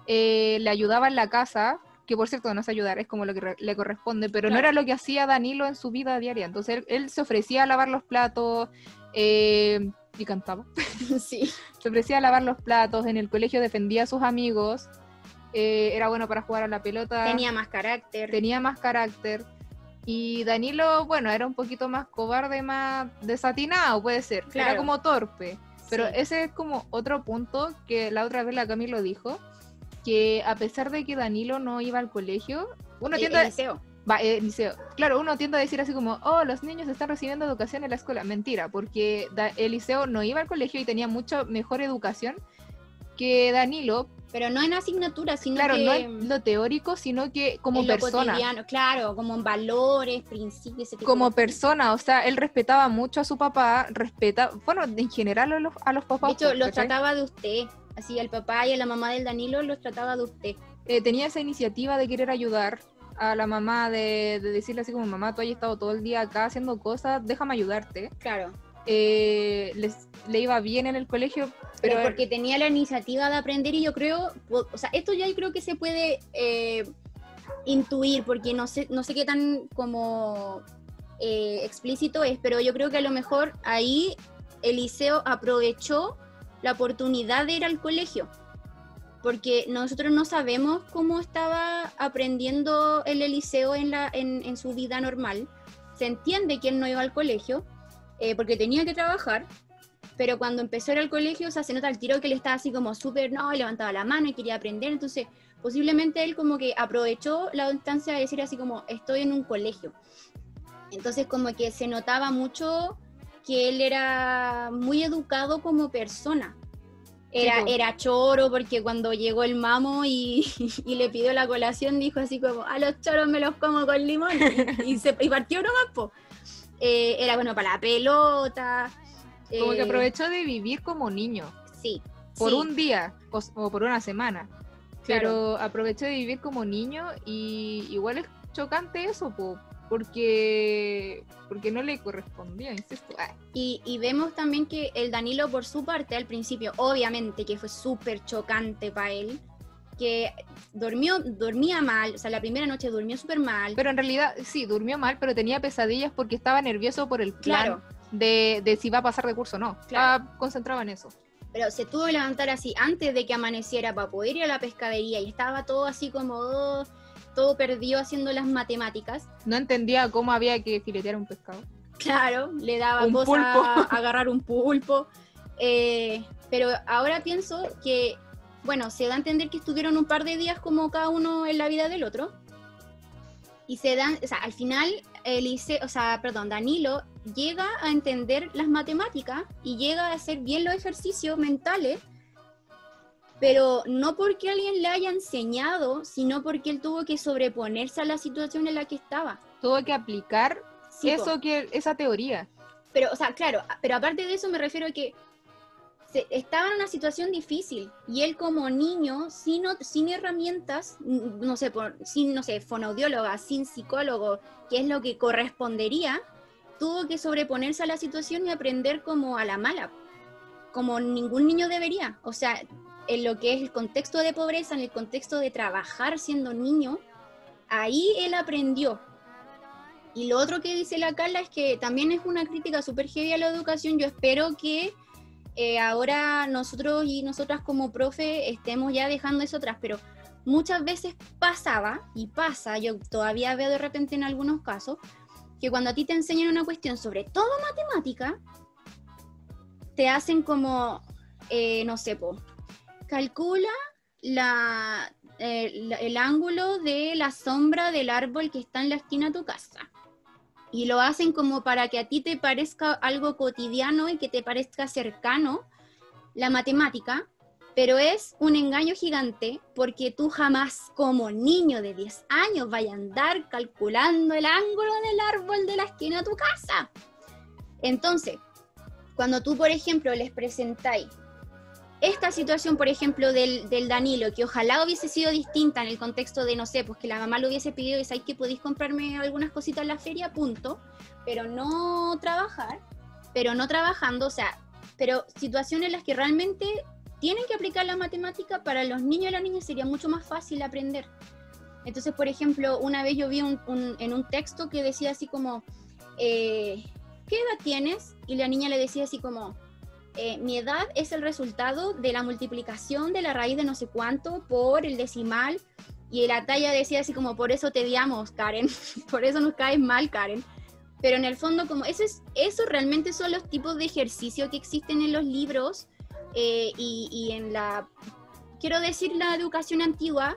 eh, le ayudaba en la casa, que por cierto no es ayudar, es como lo que le corresponde, pero no era lo que hacía Danilo en su vida diaria. Entonces él, él se ofrecía a lavar los platos eh, y cantaba. sí. Se ofrecía a lavar los platos, en el colegio defendía a sus amigos, eh, era bueno para jugar a la pelota, Tenía más carácter. tenía más carácter. Y Danilo, bueno, era un poquito más cobarde, más desatinado, puede ser. Era como torpe. Pero Sí. ese es como otro punto que la otra vez la Cami lo dijo, que a pesar de que Danilo no iba al colegio, uno tiende Eliseo. Va, eh, liceo. Claro, uno tiende a decir así como, oh, los niños están recibiendo educación en la escuela. Mentira, porque Da- Eliseo no iba al colegio y tenía mucho mejor educación que Danilo. Pero no en asignatura, sino Claro, que no en lo teórico, sino que como en lo persona. cotidiano. Claro, como en valores, principios, como de- persona, o sea, él respetaba mucho a su papá, respeta, bueno, en general a los, a los De papás. hecho, pues, los trataba de usted. Así, al papá y a la mamá del Danilo los trataba de usted. Eh, tenía esa iniciativa de querer ayudar a la mamá, de, de decirle así como, mamá, tú has estado todo el día acá haciendo cosas, déjame ayudarte. Claro. Eh, les, le iba bien en el colegio, Pero, pero, porque tenía la iniciativa de aprender y yo creo, o o sea, esto ya yo creo que se puede eh, intuir, porque no sé, no sé qué tan como eh, explícito es, pero yo creo que a lo mejor ahí Eliseo aprovechó la oportunidad de ir al colegio, porque nosotros no sabemos cómo estaba aprendiendo el Eliseo en, su vida normal. Se entiende que él no iba al colegio, eh, porque tenía que trabajar, pero cuando empezó a ir al colegio, o sea, se nota el tiro que él estaba así como súper, no, levantaba la mano y quería aprender, entonces posiblemente él como que aprovechó la instancia de decir así como, estoy en un colegio. Entonces como que se notaba mucho que él era muy educado como persona. Era, era choro porque cuando llegó el mamo y, y le pidió la colación dijo así como, a los choros me los como con limón y, y se, y partió nomás, po. Eh, era bueno para la pelota. como que eh, aprovechó de vivir como niño, Sí. por sí, un día o, o por una semana. claro. Pero aprovechó de vivir como niño y igual es chocante eso, po, porque, porque no le correspondía, insisto. Ah, Y, y vemos también que el Danilo, por su parte, al principio, obviamente que fue súper chocante para él, que durmió, dormía mal, o sea, la primera noche durmió súper mal. Pero en realidad sí, durmió mal, pero tenía pesadillas porque estaba nervioso por el plan claro, de, de si va a pasar de curso o no. Claro. Estaba concentrado en eso. pero se tuvo que levantar así antes de que amaneciera para poder ir a la pescadería y estaba todo así como oh, todo perdido haciendo las matemáticas. No entendía cómo había que filetear un pescado. Claro, le daba Un cosa pulpo. agarrar un pulpo. Eh, pero ahora pienso que, bueno, se da a entender que estuvieron un par de días como cada uno en la vida del otro. Y se dan, o sea, al final, Elise, o sea, perdón, Danilo llega a entender las matemáticas y llega a hacer bien los ejercicios mentales, pero no porque alguien le haya enseñado, sino porque él tuvo que sobreponerse a la situación en la que estaba. Tuvo que aplicar Sí, po. eso que esa teoría. Pero, o sea, claro, pero aparte de eso me refiero a que se- estaba en una situación difícil y él como niño, sin, sin herramientas, no sé, por, sin, no sé, fonoaudióloga, sin psicólogo, que es lo que correspondería, tuvo que sobreponerse a la situación y aprender como a la mala, como ningún niño debería. O sea, en lo que es el contexto de pobreza, en el contexto de trabajar siendo niño, ahí él aprendió. Y lo otro que dice la Carla es que también es una crítica súper heavy a la educación. Yo espero que eh, ahora nosotros y nosotras como profe estemos ya dejando eso atrás, pero muchas veces pasaba y pasa, yo todavía veo de repente en algunos casos, que cuando a ti te enseñan una cuestión, sobre todo matemática, te hacen como, eh, no sé, po, calcula la, eh, la- el ángulo de la sombra del árbol que está en la esquina de tu casa. Y lo hacen como para que a ti te parezca algo cotidiano y que te parezca cercano la matemática, pero es un engaño gigante porque tú jamás como niño de 10 años vayas a andar calculando el ángulo del árbol de la esquina de tu casa. Entonces, cuando tú, por ejemplo, les presentáis esta situación, por ejemplo, del, del Danilo, que ojalá hubiese sido distinta en el contexto de, no sé, pues que la mamá lo hubiese pedido y sabéis que podéis comprarme algunas cositas en la feria, punto, pero no trabajar, pero no trabajando, o sea, pero situaciones en las que realmente tienen que aplicar la matemática, para los niños y las niñas sería mucho más fácil aprender. Entonces, por ejemplo, una vez yo vi un- en un texto que decía así como, eh, ¿qué edad tienes? Y la niña le decía así como, eh, mi edad es el resultado de la multiplicación de la raíz de no sé cuánto por el decimal. Y la talla decía así como, por eso te odiamos, Karen, por eso nos caes mal, Karen. Pero en el fondo, como eso, es, eso realmente son los tipos de ejercicio que existen en los libros eh, y, en la, quiero decir, la educación antigua,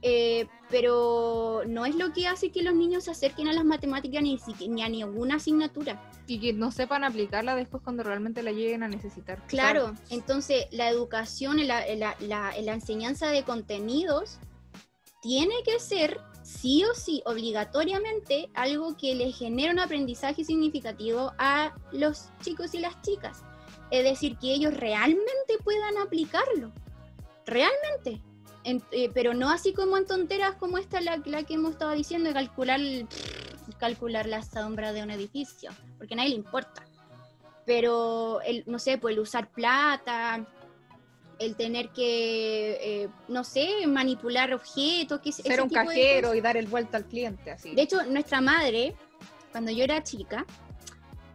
eh, pero no es lo que hace que los niños se acerquen a las matemáticas ni, ni a ninguna asignatura. Y que no sepan aplicarla después cuando realmente la lleguen a necesitar. Claro, ¿sabes? entonces la educación, la, la- la- la enseñanza de contenidos tiene que ser sí o sí, obligatoriamente, algo que le genere un aprendizaje significativo a los chicos y las chicas. Es decir, que ellos realmente puedan aplicarlo. Realmente. En- eh, pero no así como en tonteras como esta, la, la que hemos estado diciendo, de calcular, calcular la sombra de un edificio, porque a nadie le importa pero el, no sé, pues el usar plata, el tener que, eh, no sé, manipular objetos, que Ser ese un tipo cajero y dar el vuelta al cliente, así. De hecho, nuestra madre, cuando yo era chica,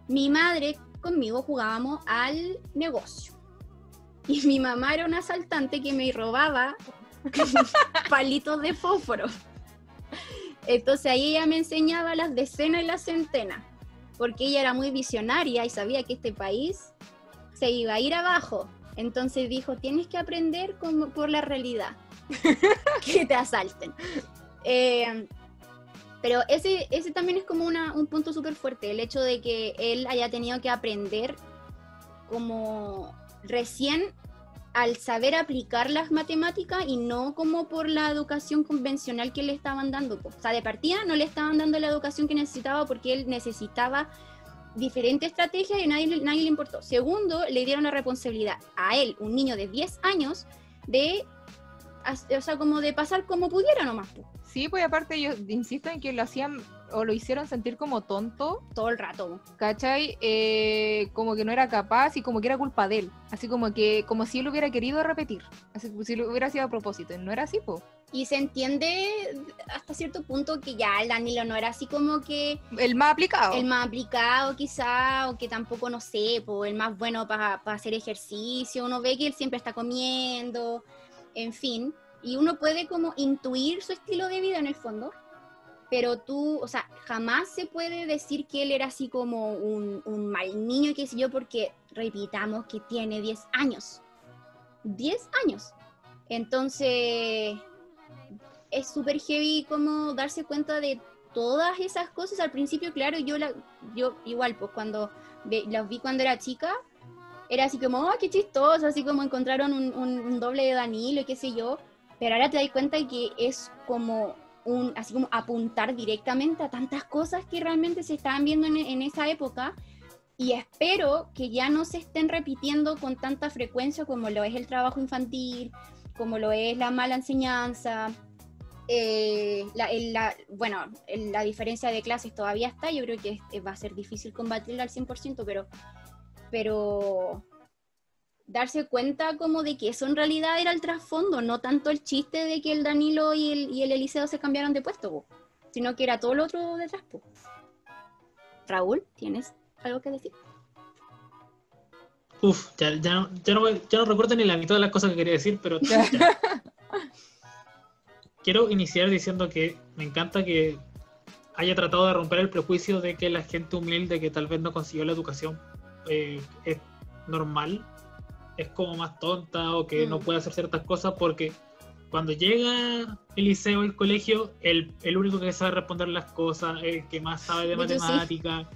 mi madre conmigo jugábamos al negocio. Y mi mamá era una asaltante que me robaba palitos de fósforo. Entonces ahí ella me enseñaba las decenas y las centenas, porque ella era muy visionaria y sabía que este país se iba a ir abajo. Entonces dijo, tienes que aprender como por la realidad, que te asalten. Eh, pero ese, ese también es como una- un punto súper fuerte, el hecho de que él haya tenido que aprender como recién al saber aplicar las matemáticas y no como por la educación convencional que le estaban dando. O sea, de partida no le estaban dando la educación que necesitaba porque él necesitaba diferentes estrategias y nadie, nadie le importó. Segundo, le dieron la responsabilidad a él, un niño de 10 años, de, o sea, como de pasar como pudiera nomás. Sí, pues aparte yo insisto en que lo hacían o lo hicieron sentir como tonto, todo el rato. ¿cachai? Eh, como que no era capaz y como que era culpa de él. Así como que, como si él hubiera querido repetir. Así como si lo hubiera sido a propósito. No era así, pues. Y se entiende hasta cierto punto que ya el Danilo no era así como que El más aplicado. el más aplicado quizá, o que tampoco, no sé, po, el más bueno para hacer ejercicio. Uno ve que él siempre está comiendo, en fin. Y uno puede como intuir su estilo de vida en el fondo. Pero tú, o sea, jamás se puede decir que él era así como un, un mal niño, qué sé yo, porque repitamos que tiene 10 años. 10 años. Entonces, es súper heavy como darse cuenta de todas esas cosas. Al principio, claro, yo, la, yo igual, pues cuando los vi cuando era chica, era así como, oh, qué chistoso, así como encontraron un, un- un doble de Danilo y qué sé yo. Pero ahora te das cuenta que es como un, así como apuntar directamente a tantas cosas que realmente se estaban viendo en, esa época. Y espero que ya no se estén repitiendo con tanta frecuencia como lo es el trabajo infantil, como lo es la mala enseñanza, eh, la, bueno, la diferencia de clases todavía está, yo creo que va a ser difícil combatirla al 100%, pero, pero darse cuenta como de que eso en realidad era el trasfondo, no tanto el chiste de que el Danilo y el, y el Eliseo se cambiaron de puesto, po, sino que era todo lo otro detrás. po. Raúl, ¿tienes algo que decir? Uf, ya, ya, no, ya, no, ya no recuerdo ni la mitad de las cosas que quería decir, pero quiero iniciar diciendo que me encanta que haya tratado de romper el prejuicio de que la gente humilde que tal vez no consiguió la educación eh, es normal, es como más tonta o que Mm. no puede hacer ciertas cosas porque cuando llega el liceo, el colegio, el, el único que sabe responder las cosas, el que más sabe de sí. matemática,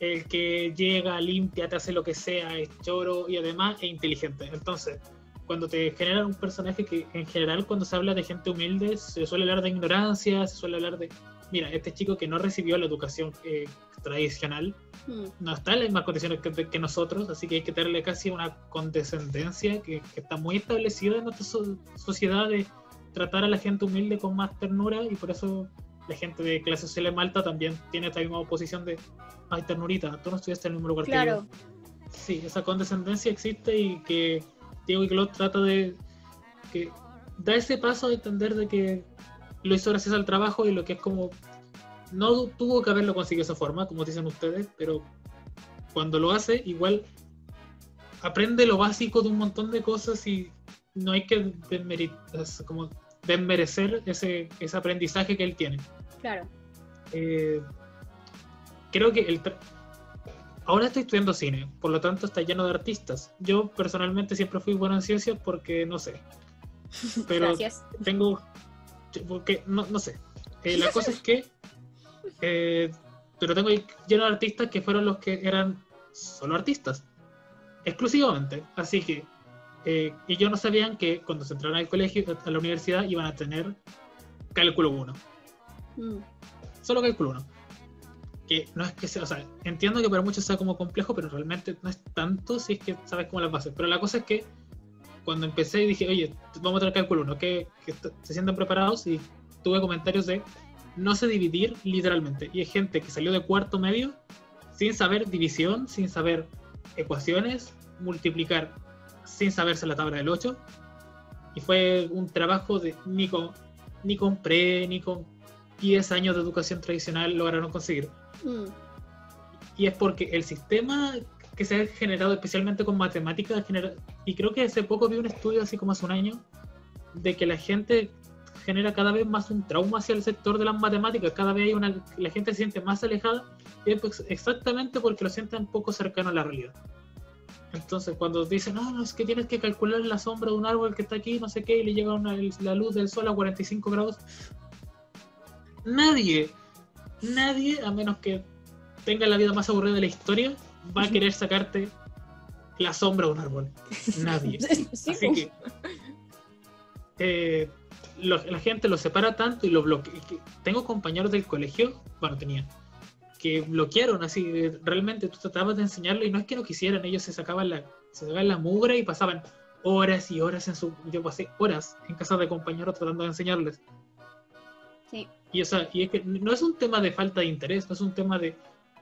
el que llega, limpia, te hace lo que sea, es choro y además es inteligente. Entonces, cuando te generan un personaje que en general cuando se habla de gente humilde se suele hablar de ignorancia, se suele hablar de, mira, este chico que no recibió la educación eh, tradicional Hmm. no está en las mismas condiciones que, que nosotros, así que hay que tenerle casi una condescendencia que, que está muy establecida en nuestra so- sociedad de tratar a la gente humilde con más ternura y por eso la gente de clase social más alta también tiene esta misma posición de, ay, ternurita, tú no estudiaste en el mismo lugar que Claro, yo. Sí, esa condescendencia existe y que Diego y Claude trata de que da ese paso de entender de que lo hizo gracias al trabajo y lo que es como no tuvo que haberlo conseguido de esa forma, como dicen ustedes, pero cuando lo hace, igual aprende lo básico de un montón de cosas y no hay que como desmerecer ese, ese aprendizaje que él tiene. Claro. Eh, creo que el ahora estoy estudiando cine, por lo tanto está lleno de artistas. Yo personalmente siempre fui bueno en ciencias porque no sé. Pero Gracias. tengo. Porque no, no sé. Eh, la cosa es que. eh, pero tengo lleno de artistas que fueron los que eran solo artistas. Exclusivamente. Así que. eh, ellos no sabían que cuando se entraron al colegio, a la universidad, iban a tener cálculo 1 Mm, solo cálculo 1. Que no es que sea, o sea, entiendo que para muchos sea como complejo, pero realmente no es tanto si es que sabes cómo las bases. Pero la cosa es que cuando empecé dije, oye, vamos a tener cálculo 1, que, que se sientan preparados y tuve comentarios de no sé dividir literalmente. Y hay gente que salió de cuarto medio sin saber división, sin saber ecuaciones, multiplicar sin saberse la tabla del 8. Y fue un trabajo de ni con, ni con pre, ni con 10 años de educación tradicional lograron conseguir. mm, Y es porque el sistema que se ha generado especialmente con matemáticas, y creo que hace poco vi un estudio, así como hace un año, de que la gente genera cada vez más un trauma hacia el sector de las matemáticas, cada vez hay una, la gente se siente más alejada, y es pues exactamente porque lo sienten poco cercano a la realidad. Entonces, cuando dicen, no, no, es que tienes que calcular la sombra de un árbol que está aquí, no sé qué, y le llega una- la luz del sol a 45 grados, nadie, nadie, a menos que tenga la vida más aburrida de la historia, va a querer sacarte la sombra de un árbol. Nadie. Sí, Así que eh, lo- la gente lo separa tanto y lo bloquea. que Tengo compañeros del colegio, bueno, tenía, que bloquearon así. eh, Realmente tú tratabas de enseñarle y no es que no quisieran, ellos se sacaban la, se sacaban la mugre y pasaban horas y horas en su. Yo pasé horas en casa de compañeros tratando de enseñarles. Sí. Y, o sea, y es que no es un tema de falta de interés, no es un tema de,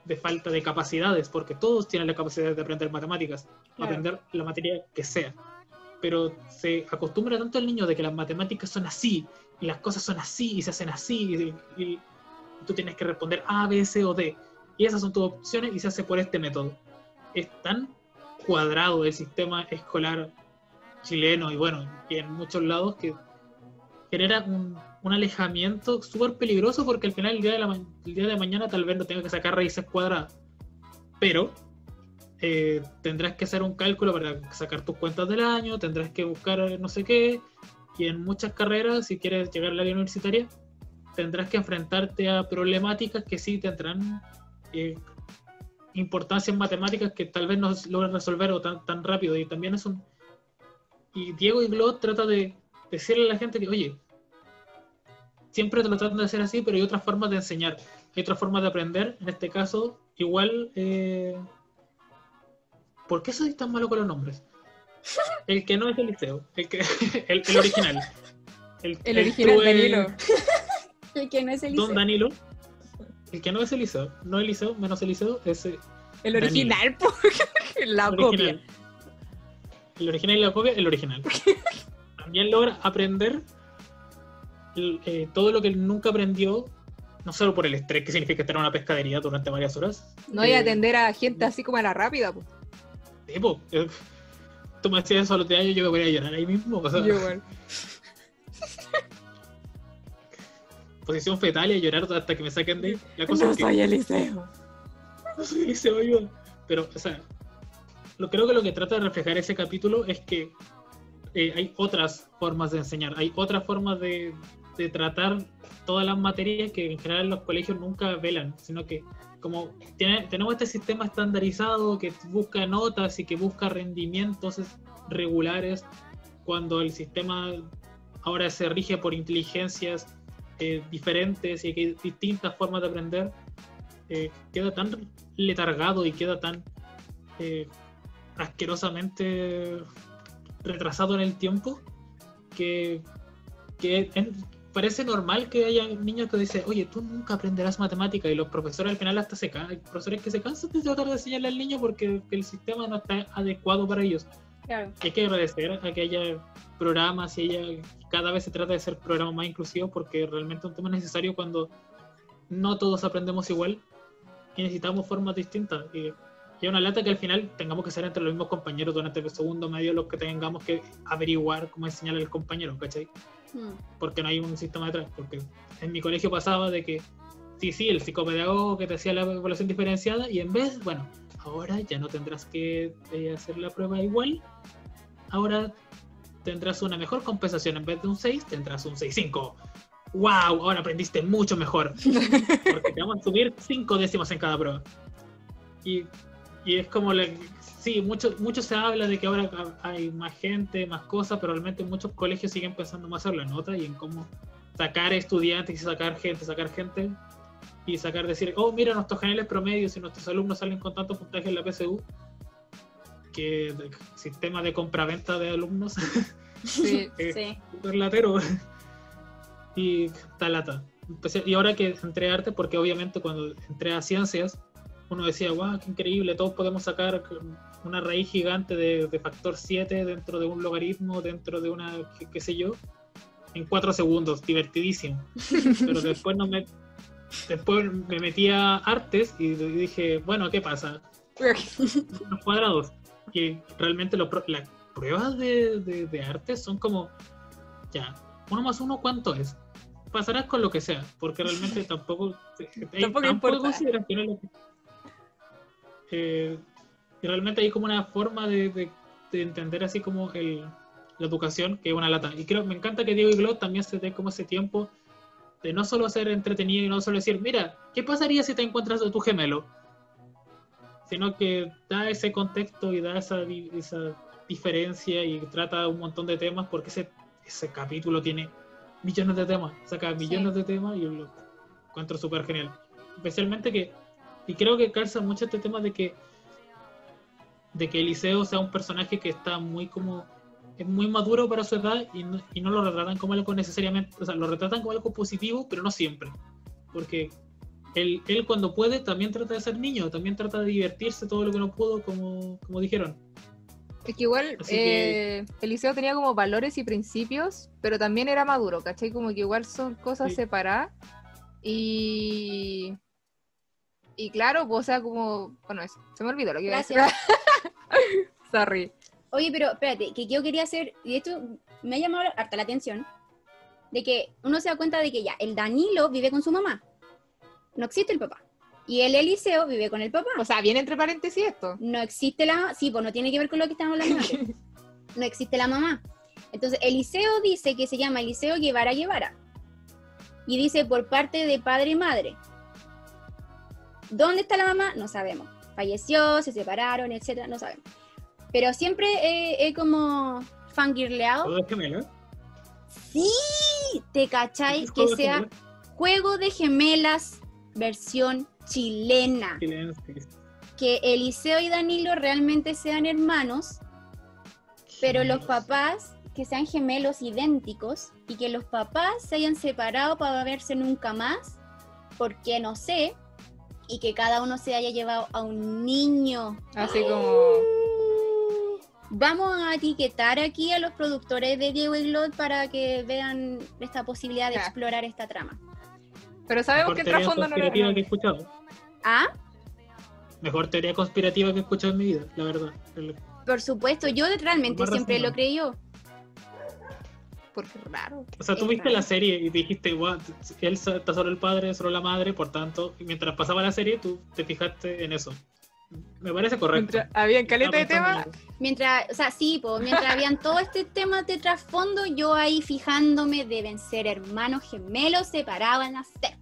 de falta de capacidades, porque todos tienen la capacidad de aprender matemáticas, Claro. aprender la materia que sea. Pero se acostumbra tanto el niño de que las matemáticas son así, y las cosas son así, y se hacen así, y, y tú tienes que responder A, B, C o D. Y esas son tus opciones y se hace por este método. Es tan cuadrado el sistema escolar chileno y bueno, y en muchos lados que genera un, un alejamiento súper peligroso porque al final el día, de la, el día de mañana tal vez no tenga que sacar raíces cuadradas. Pero eh, tendrás que hacer un cálculo para sacar tus cuentas del año, tendrás que buscar eh, no sé qué, y en muchas carreras, si quieres llegar al área universitaria, tendrás que enfrentarte a problemáticas que sí tendrán eh, importancia en matemáticas que tal vez no logran resolver o tan, tan rápido. Y también es un... Y Diego y Glot trata de decirle a la gente que, oye, siempre te lo tratan de hacer así, pero hay otras formas de enseñar, hay otras formas de aprender. En este caso, igual... Eh... ¿Por qué soy tan malo con los nombres? El que no es el liceo, el, que, el, el original. El original true- Danilo. El que no es el Don liceo. Danilo. El que no es el liceo, no el liceo, menos el liceo, es eh, El original, la el copia. original. El original y la copia, el original. También logra aprender el- eh, todo lo que él nunca aprendió, no solo por el estrés que significa estar en una pescadería durante varias horas. No hay a Eh, atender a gente así como a la rápida, po. sí, po, eh, tú me decías eso los de años, yo me voy a llorar ahí mismo. o sea, Yo igual. posición fetal y a llorar hasta que me saquen de ahí. La cosa No es que- soy Eliseo. no soy ayuda. Pero, o sea, lo, creo que lo que trata de reflejar ese capítulo es que eh, hay otras formas de enseñar, hay otras formas de, de tratar todas las materias que en general los colegios nunca velan, sino que como tiene- tenemos este sistema estandarizado que busca notas y que busca rendimientos es- regulares, cuando el sistema ahora se rige por inteligencias eh, diferentes y que hay distintas formas de aprender, eh, queda tan letargado y queda tan eh, asquerosamente retrasado en el tiempo que, que en- parece normal que haya niños que dicen, oye, tú nunca aprenderás matemática y los profesores al final hasta se cansan, hay profesores que se cansan de tratar de enseñarle al niño porque el sistema no está adecuado para ellos. Claro. hay que agradecer a que haya programas y ella cada vez se trata de ser programas más inclusivos porque realmente es un tema necesario cuando no todos aprendemos igual y necesitamos formas distintas. Y, y es una lata que al final tengamos que ser entre los mismos compañeros durante el segundo medio los que tengamos que averiguar cómo enseñarle al compañero, ¿cachai? Mm. Porque no hay un sistema detrás. Porque en mi colegio pasaba de que, sí, sí, el psicopedagogo que te hacía la evaluación diferenciada y en vez, bueno, ahora ya no tendrás que eh, hacer la prueba igual, ahora tendrás una mejor compensación. En vez de un 6, tendrás un 6.5. ¡Wow! Ahora aprendiste mucho mejor. Porque te vamos a subir 5 décimas en cada prueba. Y, y es como, la- sí, mucho, mucho se habla de que ahora hay más gente, más cosas, pero realmente muchos colegios siguen pensando más en la nota y en cómo sacar estudiantes y sacar gente, sacar gente y sacar, decir, oh, mira nuestros generales promedios y nuestros alumnos salen con tanto puntaje en la PSU que sistema de compraventa de alumnos Sí. es Sí. latero y talata y ahora que entré a arte porque obviamente cuando entré a ciencias uno decía wow qué increíble todos podemos sacar una raíz gigante de, de factor 7 dentro de un logaritmo dentro de una qué, qué sé yo en cuatro segundos divertidísimo pero después no me después me metí a artes y dije bueno qué pasa los cuadrados. Que realmente lo las pruebas de, de, de arte son como, ya, uno más uno, ¿cuánto es? Pasarás con lo que sea, porque realmente tampoco. hay Tampoco tan poca importa. Eh, y realmente hay como una forma de, de- de entender así como el, la educación que es una lata. Y creo, me encanta que Diego y Glot también se dé como ese tiempo de no solo ser entretenido y no solo decir, mira, ¿qué pasaría si te encuentras a tu gemelo? sino que da ese contexto y da esa, esa diferencia y trata un montón de temas porque ese, ese capítulo tiene millones de temas, saca millones de temas y lo encuentro súper genial. Especialmente que, y creo que calza mucho este tema de que de que Eliseo sea un personaje que está muy como es muy maduro para su edad y no, y no lo retratan como algo necesariamente, o sea, lo retratan como algo positivo, pero no siempre. Porque él, él cuando puede también trata de ser niño, también trata de divertirse todo lo que no pudo, como, como dijeron. Es que igual Así que- eh, Eliseo tenía como valores y principios, pero también era maduro, ¿cachai? Como que igual son cosas Sí. separadas. Y. Y claro, pues, o sea, como. Bueno, eso. Se me olvidó lo que iba a decir. Sorry. Oye, pero espérate, que yo quería hacer, y esto me ha llamado harta la atención, de que uno se da cuenta de que ya, el Danilo vive con su mamá, no existe el papá, y el Eliseo vive con el papá, O sea, viene entre paréntesis esto. no existe la, sí, pues no tiene que ver con lo que estamos hablando antes, no existe la mamá. Entonces, Eliseo dice que se llama Eliseo Guevara Guevara, y dice por parte de padre y madre. ¿Dónde está la mamá? No sabemos. Falleció, se separaron, etcétera, no sabemos. Pero siempre he, he como fangirleado. Todo es gemelo, ¿eh? Sí, te cachai Es que juego de sea juego de gemelas versión chilena. Chilenos, sí. Que Eliseo y Danilo realmente sean hermanos, pero los papás que sean gemelos idénticos y que los papás se hayan separado para verse nunca más, porque no sé, y que cada uno se haya llevado a un niño. Así como. Vamos a etiquetar aquí a los productores de Diego y Glot para que vean esta posibilidad de explorar esta trama. Pero sabemos Mejor que el trasfondo no conspirativa era. que he escuchado. Ah, Mejor teoría conspirativa que he escuchado en mi vida, la verdad. Por supuesto, yo realmente siempre lo creí yo. Porque es raro. O sea, tú viste raro. la serie y dijiste, "Guau, él está solo el padre, solo la madre, por tanto, mientras pasaba la serie, tú te fijaste en eso. Me parece correcto. Mientras había caleta de tema. Mientras, o sea, sí, pues, mientras habían todo este tema de trasfondo, yo ahí fijándome, deben ser hermanos gemelos separados en hacer.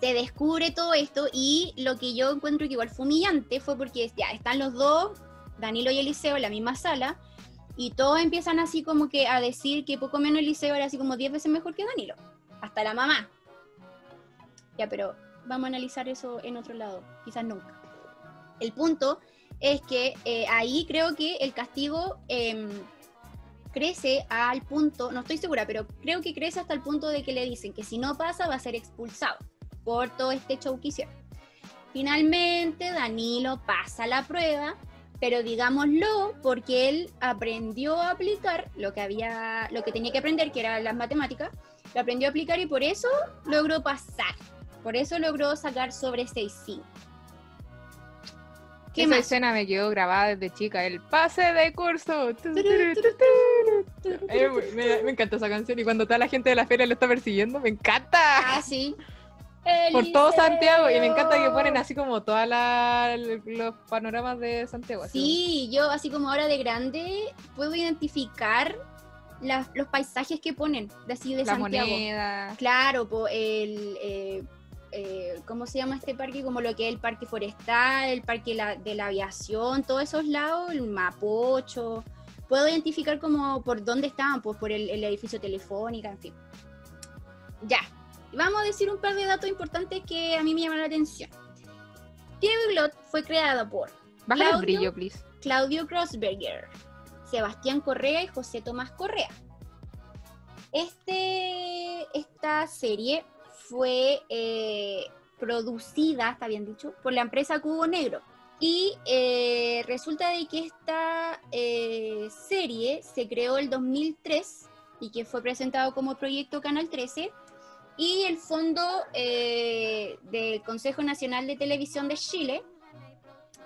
Se descubre todo esto y lo que yo encuentro que igual fue humillante fue porque ya están los dos, Danilo y Eliseo, en la misma sala, y todos empiezan así como que a decir que poco menos Eliseo era así como 10 veces mejor que Danilo. Hasta la mamá. Ya, pero vamos a analizar eso en otro lado, quizás nunca. El punto es que eh, ahí creo que el castigo em, crece al punto, no estoy segura, pero creo que crece hasta el punto de que le dicen que si no pasa va a ser expulsado por todo este show que hicieron. Finalmente Danilo pasa la prueba pero digámoslo porque él aprendió a aplicar lo que había, lo que tenía que aprender, que era las matemáticas, lo aprendió a aplicar y por eso logró pasar. Por eso logró sacar sobre 6.5. ¿Qué Esa más? escena me quedó grabada desde chica, el pase de curso. Me, me encanta esa canción y cuando toda la gente de la feria lo está persiguiendo, me encanta. Ah, sí. Por todo. Santiago y me encanta que ponen así como todos los panoramas de Santiago. así Sí, yo así como ahora de grande puedo identificar los paisajes que ponen de así de la Santiago. moneda. Claro, po, el, eh, eh, ¿cómo se llama este parque? Como lo que es el parque forestal, el parque la- de la aviación, todos esos lados, el Mapocho. Puedo identificar como por dónde estaban, pues por el, el edificio telefónica, en fin. Ya, vamos a decir un par de datos importantes que a mí me llaman la atención. Diego y Glot fue creado por Claudio. brillo, please. Claudio Grossberger, Sebastián Correa y José Tomás Correa. Este, esta serie fue eh, producida, está bien dicho, por la empresa Cubo Negro. Y eh, resulta de que esta eh, serie se creó el 2003 y que fue presentado como proyecto Canal 13 y el fondo eh, del Consejo Nacional de Televisión de Chile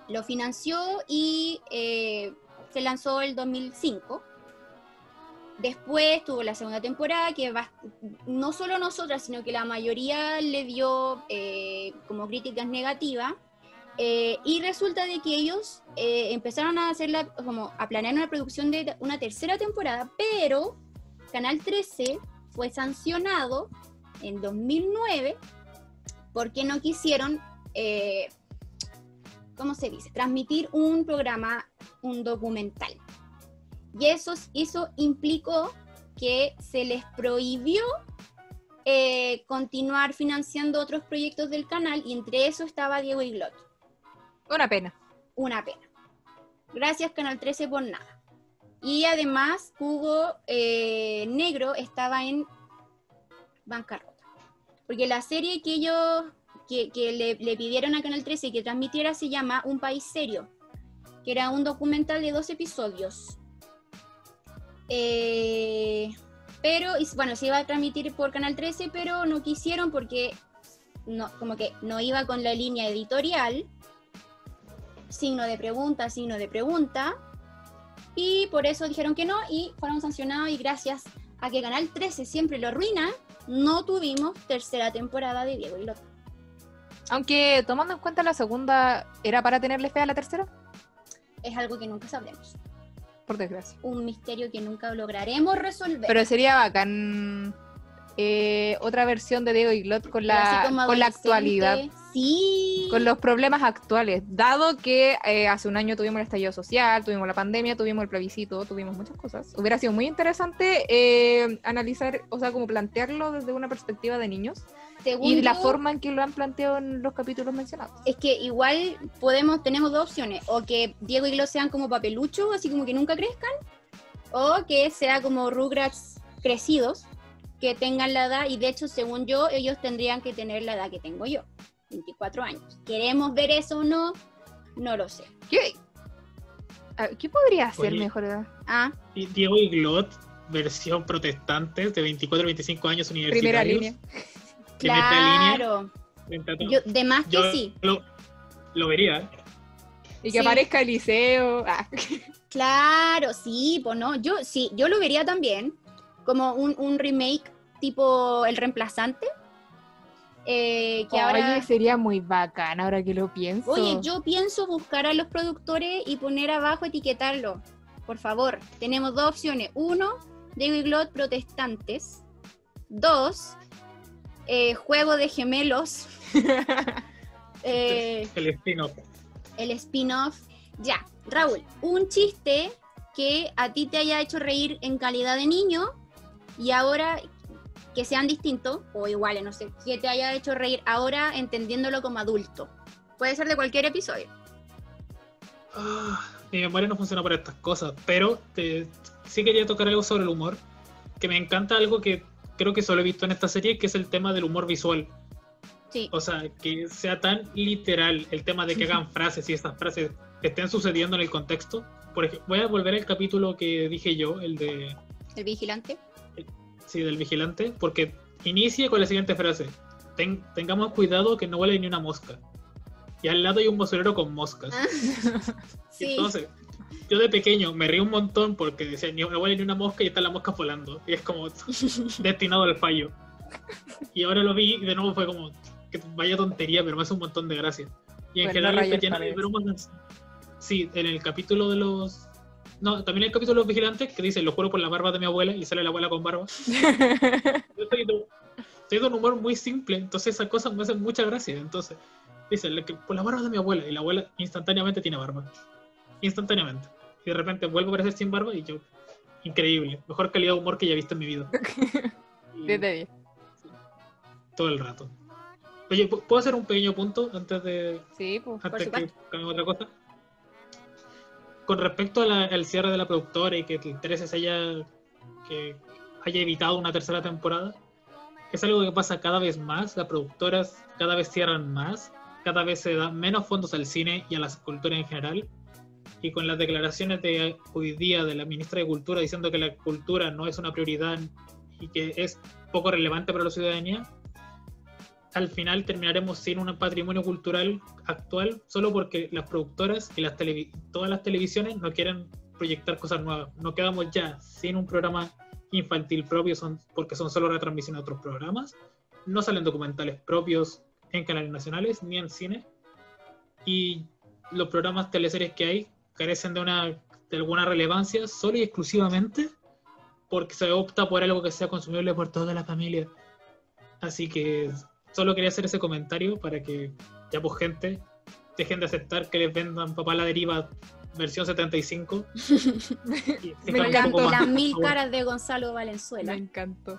lo financió y eh, se lanzó el 2005. Después tuvo la segunda temporada que no solo nosotras, sino que la mayoría le dio eh, como críticas negativas. Eh, y resulta de que ellos eh, empezaron a hacer la- como a planear una producción de una tercera temporada, pero Canal 13 fue sancionado en 2009 porque no quisieron eh, ¿cómo se dice? Transmitir un programa, un documental. Y eso, eso implicó que se les prohibió eh, continuar financiando otros proyectos del canal y entre eso estaba Diego y Glot. Una pena. Una pena. Gracias Canal 13 por nada. Y además Hugo eh, Negro estaba en bancarrota. Porque la serie que ellos que, que le, le pidieron a Canal 13 que transmitiera se llama Un País Serio, que era un documental de dos episodios. Eh, pero, y- bueno, se iba a transmitir por Canal 13, pero no quisieron porque no, como que no iba con la línea editorial. Signo de pregunta, signo de pregunta. Y por eso dijeron que no y fueron sancionados y gracias a que Canal 13 siempre lo arruina, no tuvimos tercera temporada de Diego y Glot. Aunque tomando en cuenta la segunda, ¿era para tenerle fe a la tercera? Es algo que nunca sabremos. Por desgracia. Un misterio que nunca lograremos resolver. Pero sería bacán eh, otra versión de Diego y Glot con la, con la actualidad. Sí. Con los problemas actuales. Dado que eh, hace un año tuvimos el estallido social, tuvimos la pandemia, tuvimos el plebiscito, tuvimos muchas cosas. Hubiera sido muy interesante eh, analizar, o sea, como plantearlo desde una perspectiva de niños Según y la yo, forma en que lo han planteado en los capítulos mencionados. Es que igual podemos, tenemos dos opciones. O que Diego y Glot sean como papelucho, así como que nunca crezcan. O que sea como Rugrats crecidos, que tengan la edad. Y de hecho, según yo, ellos tendrían que tener la edad que tengo yo. 24 años. ¿Queremos ver eso o no? No lo sé. ¿Qué, a- ¿qué podría ser Oye. mejor edad? Ah, Y Diego y Glot, versión protestantes de 24 25 años universitarios. Primera línea. Claro. a. Yo, de más que Yo sí. lo, lo vería. Y que Sí. aparezca Eliseo. Ah. Claro, sí, pues no. Yo sí, yo lo vería también. Como un, un remake tipo El Reemplazante. Eh, que ahora. Oye, sería muy bacán ahora que lo pienso. Oye, yo pienso buscar a los productores y poner abajo etiquetarlo. Por favor, tenemos dos opciones. Uno, Diego y Glot protestantes. Dos, eh, juego de gemelos. Eh, El spin-off. el spin-off. Ya, Raúl, un chiste que a ti te haya hecho reír en calidad de niño y ahora que sean distintos o iguales, no sé, que te haya hecho reír ahora entendiéndolo como adulto. Puede ser de cualquier episodio. Ah, mi memoria no funciona para estas cosas, pero te- sí quería tocar algo sobre el humor, que me encanta algo que creo que solo he visto en esta serie, que es el tema del humor visual. Sí. O sea, que sea tan literal el tema de que hagan frases y estas frases estén sucediendo en el contexto. Por ejemplo, voy a volver al capítulo que dije yo, el de El vigilante. Sí, del vigilante, porque inicia con la siguiente frase: "Ten- tengamos cuidado que no huele ni una mosca. Y al lado hay un basurero con moscas. Ah, sí. Entonces, yo de pequeño me río un montón porque decía, "Ni- no huele ni una mosca y está la mosca volando. Y es como destinado al fallo. Y ahora lo vi y de nuevo fue como, que vaya tontería, pero me hace un montón de gracia. Y en Bueno, general rayos está lleno de paredes. bromas. Sí, en el capítulo de los... No, también el capítulo de los vigilantes que dice, lo juro por la barba de mi abuela y sale la abuela con barba. Yo soy de, soy de un humor muy simple, entonces esas cosas me hacen mucha gracia. Entonces, dice, "Le- que por la barba de mi abuela, y la abuela instantáneamente tiene barba. Instantáneamente. Y de repente vuelve a aparecer sin barba y yo, increíble. Mejor calidad de humor que ya he visto en mi vida. Y 10 de 10. todo el rato. Oye, ¿pu- ¿puedo hacer un pequeño punto antes de Sí, pues. antes que cambiemos a otra cosa? Con respecto la- al cierre de la productora y que el 13 se haya, que haya evitado una tercera temporada, es algo que pasa cada vez más. Las productoras cada vez cierran más, cada vez se dan menos fondos al cine y a las culturas en general. Y con las declaraciones de hoy día de la ministra de Cultura diciendo que la cultura no es una prioridad y que es poco relevante para la ciudadanía, al final terminaremos sin un patrimonio cultural actual solo porque las productoras y las todas las televisiones no quieren proyectar cosas nuevas. No quedamos ya sin un programa infantil propio son, porque son solo retransmisiones de otros programas. No salen documentales propios en canales nacionales ni en cine. Y los programas teleseries que hay carecen de, una, de alguna relevancia solo y exclusivamente porque se opta por algo que sea consumible por toda la familia. Así que solo quería hacer ese comentario para que ya pues gente dejen de aceptar que les vendan papá la deriva versión 75 y sean un Las, mil caras de Gonzalo Me Valenzuela. encantó.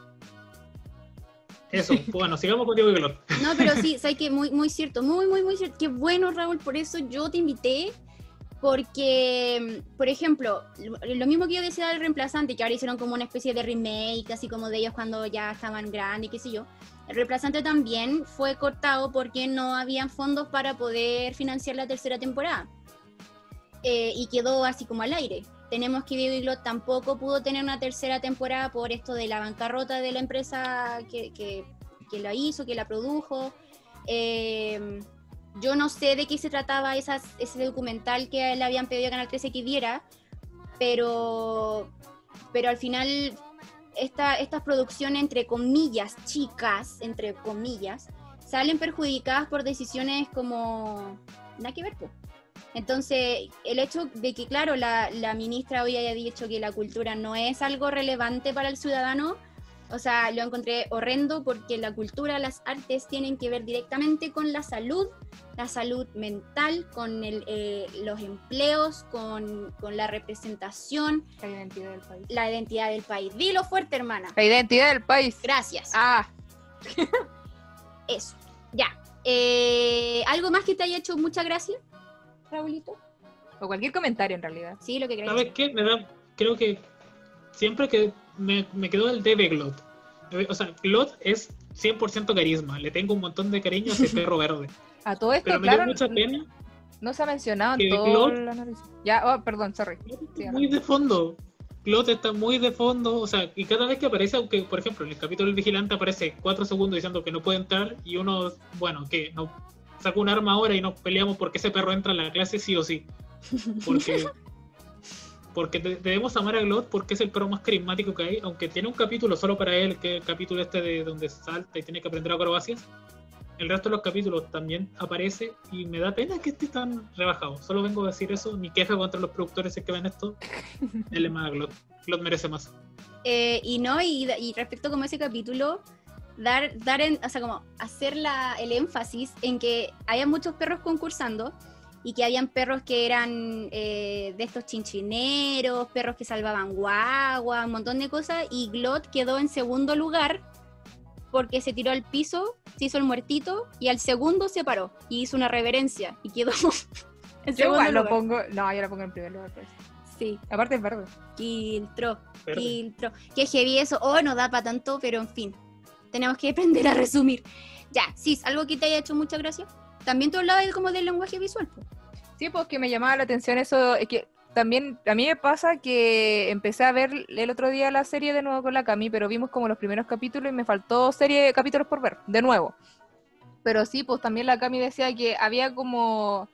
eso pues bueno sigamos con Diego y Glor. No, pero sí, sabes que muy, muy cierto, muy, muy, muy cierto. Qué bueno, Raúl, por eso yo te invité, porque, por ejemplo, lo, mismo que yo decía del reemplazante, que ahora hicieron como una especie de remake, así como de ellos cuando ya estaban grandes, qué sé yo. El reemplazante también fue cortado porque no habían fondos para poder financiar la tercera temporada. Eh, y quedó así como al aire. Tenemos que Iglot tampoco pudo tener una tercera temporada por esto de la bancarrota de la empresa que, que, que la hizo, que la produjo. Eh, yo no sé de qué se trataba ese documental que le habían pedido a Canal 13 que viera, pero, pero al final esta, estas producciones, entre comillas, chicas, entre comillas, salen perjudicadas por decisiones como... Nada que ver. Entonces, el hecho de que, claro, la, la ministra hoy haya dicho que la cultura no es algo relevante para el ciudadano, o sea, lo encontré horrendo porque la cultura, las artes tienen que ver directamente con la salud, la salud mental, con el, eh, los empleos, con, con la representación, La identidad del país. la identidad del país. Dilo fuerte, hermana. La identidad del país. Gracias. Ah, Eso. Ya. Eh, ¿Algo más que te haya hecho mucha gracia, Raulito? o cualquier comentario en realidad. Sí, lo que crees. ¿Sabes qué? Me da, creo que siempre que me, me quedó el debe Glot. O sea, Glot es 100% carisma. Le tengo un montón de cariño a ese perro verde. A todo esto, Pero me claro, dio mucha pena. no se ha mencionado en todo Glot-. Ya, oh, perdón, sorry. Sí, muy de fondo. Glot está muy de fondo. O sea, y cada vez que aparece, aunque por ejemplo en el capítulo del vigilante aparece cuatro segundos diciendo que no puede entrar y uno, bueno, que no saco un arma ahora y nos peleamos porque ese perro entra a la clase sí o sí. Porque, porque de- debemos amar a Glot porque es el perro más carismático que hay, aunque tiene un capítulo solo para él, que es el capítulo este de donde salta y tiene que aprender acrobacias. El resto de los capítulos también aparece y me da pena que esté tan rebajado. Solo vengo a decir eso. Mi queja contra los productores es que ven esto. Él es más a Glot. Glot merece más. Eh, y no, y, y respecto como ese capítulo, dar, dar en, o sea, como hacer la, el énfasis en que había muchos perros concursando y que habían perros que eran eh, de estos chinchineros, perros que salvaban guagua, un montón de cosas, y Glot quedó en segundo lugar porque se tiró al piso, se hizo el muertito y al segundo se paró y hizo una reverencia y quedó en Yo segundo igual lo lugar. pongo. No, yo lo pongo en primer lugar. pues. Sí, Aparte es verde. Quiltro. Verde. filtro. Qué heavy eso. Oh, no da para tanto, pero en fin. Tenemos que aprender a resumir. Ya, sí, algo que te haya hecho mucha gracia. También tú hablabas como del lenguaje visual. po. Sí, pues que me llamaba la atención eso, es que también a mí me pasa que empecé a ver el otro día la serie de nuevo con la Cami, pero vimos como los primeros capítulos y me faltó serie de capítulos por ver, de nuevo. Pero sí, pues también la Cami decía que había como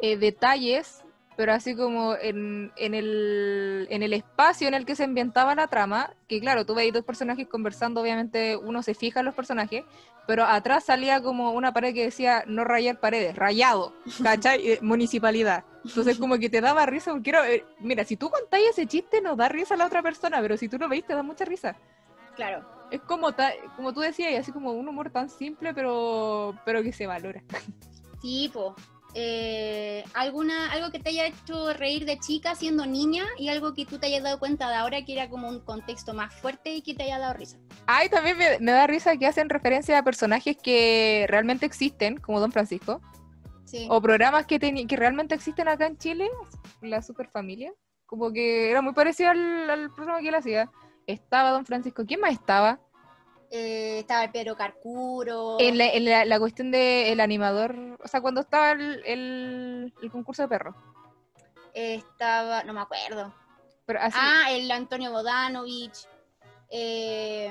eh, detalles, pero así como en, en, el, en el espacio en el que se ambientaba la trama, que claro, tú veis dos personajes conversando, obviamente uno se fija en los personajes, pero atrás salía como una pared que decía no rayar paredes, rayado, ¿cachai? Municipalidad. Entonces como que te daba risa, porque quiero, eh, mira, si tú contáis ese chiste nos da risa a la otra persona, pero si tú lo veis te da mucha risa. Claro. Es como, ta- como tú decías, así como un humor tan simple, pero, pero que se valora. Sí, po. Eh, alguna, algo que te haya hecho reír de chica siendo niña y algo que tú te hayas dado cuenta de ahora que era como un contexto más fuerte y que te haya dado risa. Ay, también me, me da risa que hacen referencia a personajes que realmente existen, como Don Francisco, Sí. o programas que, que realmente existen acá en Chile, la Superfamilia, como que era muy parecido al, al programa que él hacía. Estaba Don Francisco, ¿quién más estaba? Eh, estaba el Pedro Carcuro. En la, en la- la cuestión del animador, o sea, cuando estaba el, el- el concurso de perros. Estaba, no me acuerdo. Pero así, Ah, el Antonio Bodanovich. eh,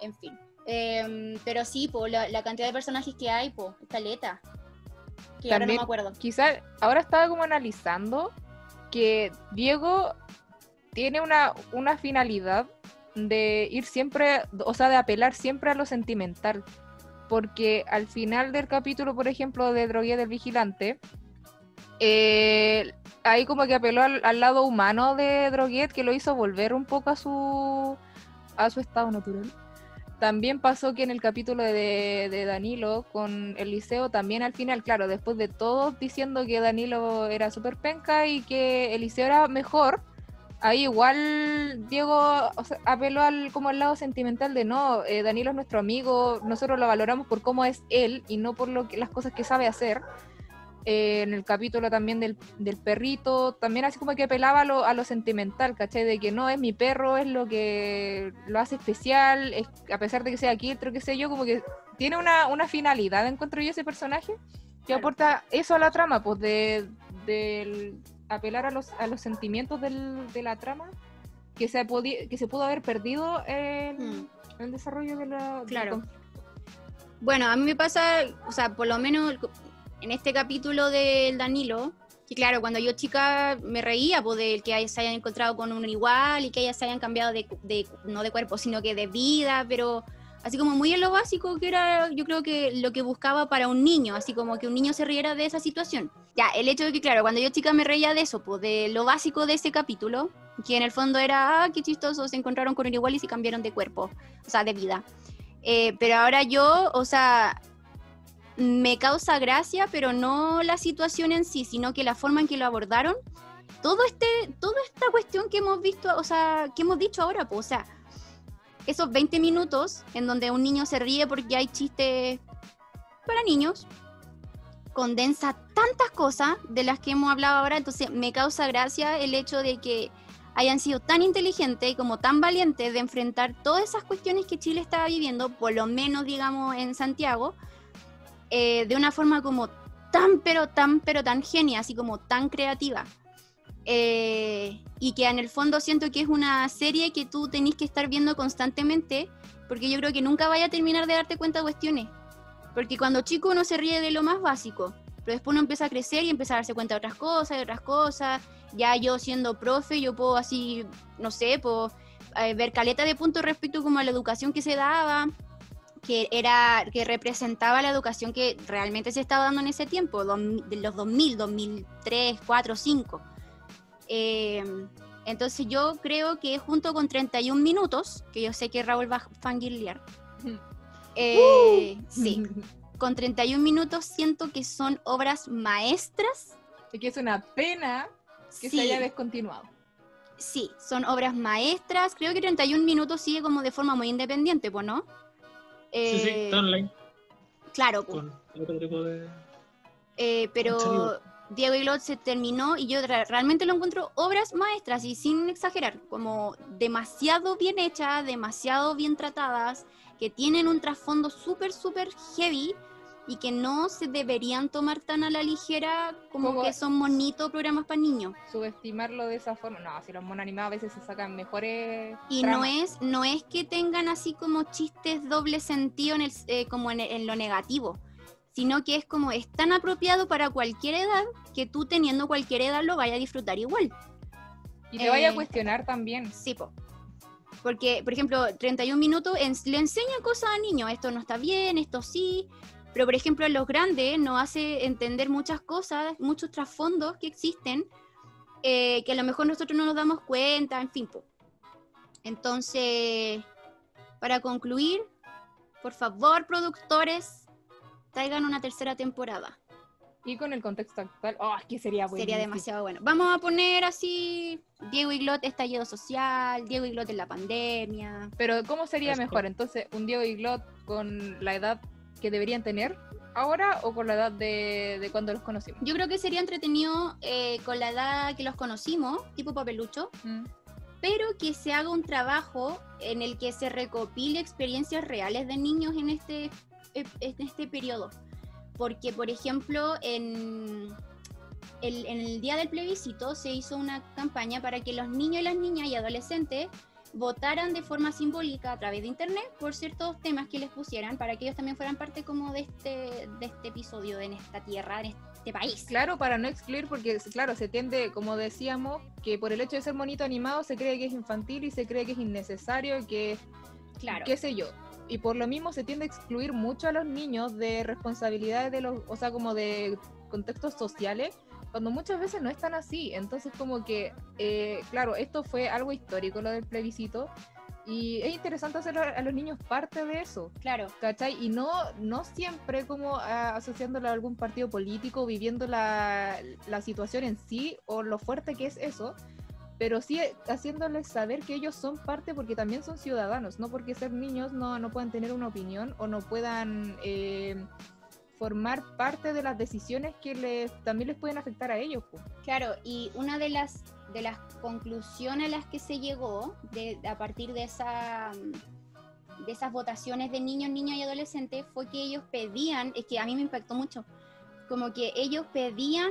en fin. Eh, pero sí, po, la, la cantidad de personajes que hay, po, caleta. Que ahora no También- me acuerdo. quizá ahora estaba como analizando que Diego tiene una, una finalidad de ir siempre, o sea, de apelar siempre a lo sentimental. Porque al final del capítulo, por ejemplo, de Drogué del Vigilante, eh, ahí como que apeló al, al lado humano de Droguet, que lo hizo volver un poco a su, a su estado natural. También pasó que en el capítulo de, de Danilo con Eliseo, también al final, claro, después de todos diciendo que Danilo era súper penca y que Eliseo era mejor, ahí igual Diego o sea, apeló al, como al lado sentimental de no, eh, Danilo es nuestro amigo, nosotros lo valoramos por cómo es él y no por lo que, las cosas que sabe hacer. Eh, en el capítulo también del, del perrito, también así como que apelaba a lo, a lo sentimental, ¿cachai? De que no es mi perro, es lo que lo hace especial, es, a pesar de que sea Kiltro, qué sé yo, como que tiene una, una finalidad, encuentro yo ese personaje, que aporta eso a la trama, pues de, del apelar a los, a los sentimientos del- de la trama, que se, que se pudo haber perdido en, Mm. el desarrollo de la... Claro. Bueno, a mí me pasa, o sea, por lo menos en este capítulo del Danilo, que claro, cuando yo chica me reía pues, del que se hayan encontrado con un igual y que ellas se hayan cambiado de, de- no de cuerpo, sino que de vida, pero así como muy en lo básico que era, yo creo que lo que buscaba para un niño, así como que un niño se riera de esa situación. Ya, el hecho de que, claro, cuando yo chica me reía de eso, pues de lo básico de ese capítulo, que en el fondo era, ah, qué chistoso, se encontraron con un igual y se cambiaron de cuerpo, o sea, de vida. Eh, pero ahora yo, o sea, me causa gracia, pero no la situación en sí, sino que la forma en que lo abordaron. Todo este, toda esta cuestión que hemos visto, o sea, que hemos dicho ahora, pues, o sea, esos 20 minutos en donde un niño se ríe porque hay chistes para niños, condensa tantas cosas de las que hemos hablado ahora, entonces me causa gracia el hecho de que hayan sido tan inteligentes y como tan valientes de enfrentar todas esas cuestiones que Chile estaba viviendo, por lo menos digamos en Santiago, eh, de una forma como tan pero tan pero tan genia, así como tan creativa. Eh, y que en el fondo siento que es una serie que tú tenés que estar viendo constantemente, porque yo creo que nunca vaya a terminar de darte cuenta de cuestiones. Porque cuando chico uno se ríe de lo más básico, pero después uno empieza a crecer y empieza a darse cuenta de otras cosas, de otras cosas. Ya yo siendo profe, yo puedo así, no sé, puedo eh, ver caleta de puntos respecto como a la educación que se daba, que era que representaba la educación que realmente se estaba dando en ese tiempo, de los 2000, 2003, 4, 5. Eh, entonces yo creo que junto con 31 minutos, que yo sé que Raúl va a fangirlear, eh, sí, con 31 minutos siento que son obras maestras. Así que es una pena que Sí, se haya descontinuado. sí, son obras maestras. Creo que 31 minutos sigue como de forma muy independiente, pues, ¿no? Sí, sí, Eh, está online claro, pues. con otro tipo de. Eh, pero Contenido. Diego y Glot se terminó y yo re- realmente lo encuentro obras maestras y sin exagerar, como demasiado bien hechas, demasiado bien tratadas, que tienen un trasfondo súper, súper heavy y que no se deberían tomar tan a la ligera como, Como- que son monitos programas para niños. Subestimarlo de esa forma. No, si los monos animados a veces se sacan mejores. Y no es, no es que tengan así como chistes doble sentido en el, eh, como en, en lo negativo, sino que es como es tan apropiado para cualquier edad que tú teniendo cualquier edad lo vaya a disfrutar igual. Y te vaya a eh, cuestionar también. Sí, po. Porque, por ejemplo, 31 minutos en- le enseña cosas a niños, esto no está bien, esto sí, pero por ejemplo a los grandes nos hace entender muchas cosas, muchos trasfondos que existen, eh, que a lo mejor nosotros no nos damos cuenta, en fin. po. Entonces, para concluir, por favor, productores, traigan una tercera temporada. Y con el contexto actual, oh, es que sería bueno. Sería demasiado bueno. Vamos a poner así Diego Iglot estallido social, Diego Iglot en la pandemia. Pero ¿cómo sería Esto. mejor? Entonces, un Diego y Glot con la edad que deberían tener ahora o con la edad de, de cuando los conocimos. Yo creo que sería entretenido eh, con la edad que los conocimos, tipo papelucho, Mm. pero que se haga un trabajo en el que se recopile experiencias reales de niños en este, en este periodo. Porque, por ejemplo, en el, en el día del plebiscito se hizo una campaña para que los niños y las niñas y adolescentes votaran de forma simbólica a través de internet por ciertos temas que les pusieran para que ellos también fueran parte como de este, de este episodio en esta tierra, en este país. Claro, para no excluir, porque claro, se tiende, como decíamos, que por el hecho de ser monito animado se cree que es infantil y se cree que es innecesario, que es Claro. qué sé yo. Y por lo mismo se tiende a excluir mucho a los niños de responsabilidades de los, o sea, como de contextos sociales, cuando muchas veces no están así. Entonces como que, eh, claro, esto fue algo histórico lo del plebiscito. Y es interesante hacer a los niños parte de eso, Claro. ¿cachai? Y no, no siempre como asociándolo a algún partido político, viviendo la, la situación en sí o lo fuerte que es eso, pero sí haciéndoles saber que ellos son parte porque también son ciudadanos, no porque ser niños no, no puedan tener una opinión o no puedan eh, formar parte de las decisiones que les, también les pueden afectar a ellos. po. Claro, y una de las de las conclusiones a las que se llegó de, a partir de esa de esas votaciones de niños, niñas y adolescentes fue que ellos pedían, es que a mí me impactó mucho, como que ellos pedían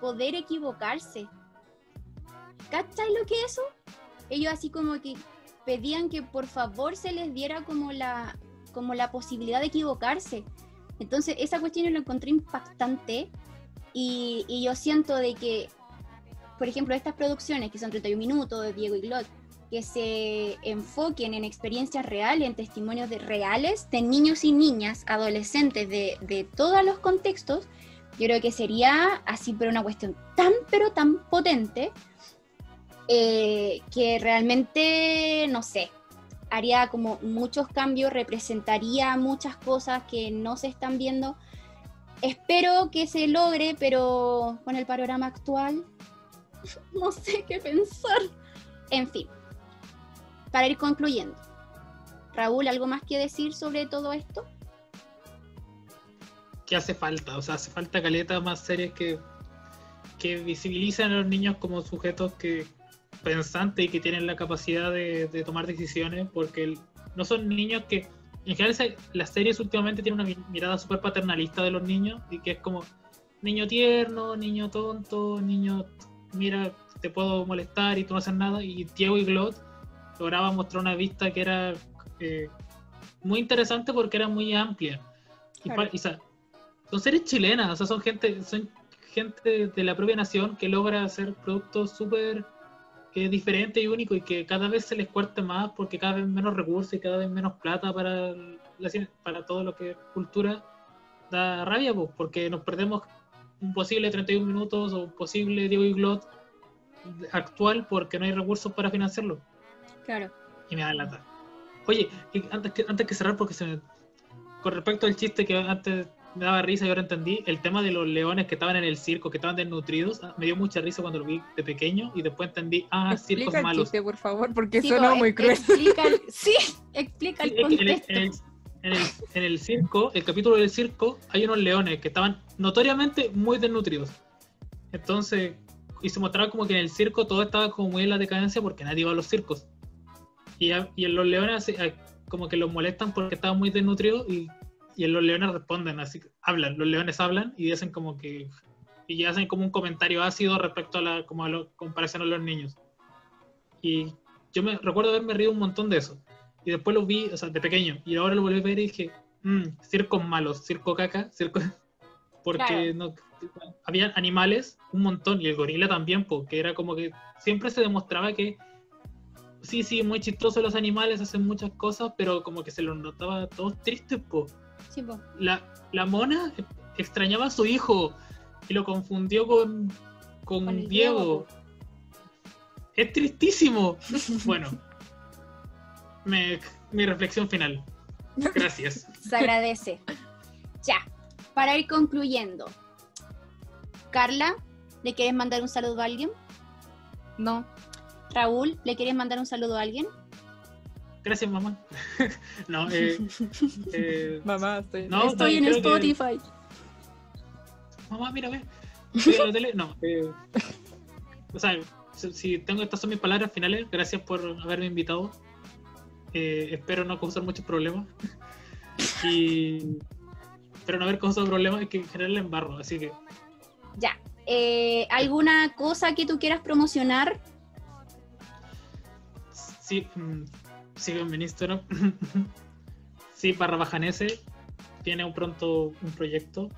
poder equivocarse. ¿Cachai lo que es eso? Ellos así como que pedían que por favor se les diera como la como la posibilidad de equivocarse. Entonces, esa cuestión yo lo encontré impactante y, y yo siento de que, por ejemplo, estas producciones que son 31 minutos de Diego y Glot, que se enfoquen en experiencias reales, en testimonios de, reales de niños y niñas, adolescentes de, de todos los contextos, yo creo que sería así, pero una cuestión tan, pero tan potente, eh, que realmente, no sé, haría como muchos cambios, representaría muchas cosas que no se están viendo. Espero que se logre, pero con el panorama actual, no sé qué pensar. En fin, para ir concluyendo. Raúl, ¿algo más que decir sobre todo esto? ¿Qué hace falta? O sea, hace falta caleta más series que, que visibilicen a los niños como sujetos que pensantes y que tienen la capacidad de, de tomar decisiones, porque el- no son niños que. En general, se- las series últimamente tienen una mi- mirada súper paternalista de los niños y que es como niño tierno, niño tonto, niño, mira, te puedo molestar y tú no haces nada. Y Diego y Glot lograba mostrar una vista que era eh, muy interesante porque era muy amplia. Claro. son series chilenas, o sea, son gente, son gente de la propia nación que logra hacer productos súper eh, diferentes y únicos y que cada vez se les cuesta más porque cada vez menos recursos y cada vez menos plata para, la para todo lo que es cultura. Da rabia, pues, porque nos perdemos un posible 31 minutos o un posible Diego y Glot actual porque no hay recursos para financiarlo Claro. y me da lata. Oye, antes que, antes que cerrar, porque se me- con respecto al chiste que antes me daba risa y ahora entendí, el tema de los leones que estaban en el circo, que estaban desnutridos, ah, me dio mucha risa cuando lo vi de pequeño y después entendí, ah, circos Explica el malos. chiste, por favor, porque Sí, po, muy cruel. Explica el, sí, explica el contexto. en el- en el- en el circo, el capítulo del circo, hay unos leones que estaban notoriamente muy desnutridos. Entonces, y se mostraba como que en el circo todo estaba como muy en la decadencia porque nadie iba a los circos. Y, a- y los leones eh, como que los molestan porque estaban muy desnutridos y y los leones responden, así hablan, los leones hablan y dicen como que y hacen como un comentario ácido respecto a la como a la comparación a los niños. Y yo me recuerdo haberme reído un montón de eso. Y después lo vi, o sea, de pequeño, y ahora lo volví a ver y dije, mmm, circos malos, circo caca, circo porque no había animales un montón y el gorila también, porque era como que siempre se demostraba que sí, sí, muy chistoso los animales, hacen muchas cosas, pero como que se los notaba todos tristes, po. Sí. La, la mona extrañaba a su hijo y lo confundió con, con, Con el Diego. Diego, Es tristísimo. bueno, me- mi reflexión final. Gracias. Se agradece. ya, para ir concluyendo. Carla, ¿le quieres mandar un saludo a alguien? No. Raúl, ¿le quieres mandar un saludo a alguien? Gracias, mamá. no, eh, eh, Mamá, estoy. No, Estoy en creo que- Spotify. mamá, mírame. No, eh, o sea, si, si tengo estas son mis palabras finales, gracias por haberme invitado. Eh, espero no causar muchos problemas. Y espero no haber causado problemas y que en general la embarro, así que Ya. Eh, ¿Alguna cosa que tú quieras promocionar? sí, mm, síganme en Instagram. sí, barra bajanese. Tiene un pronto un proyecto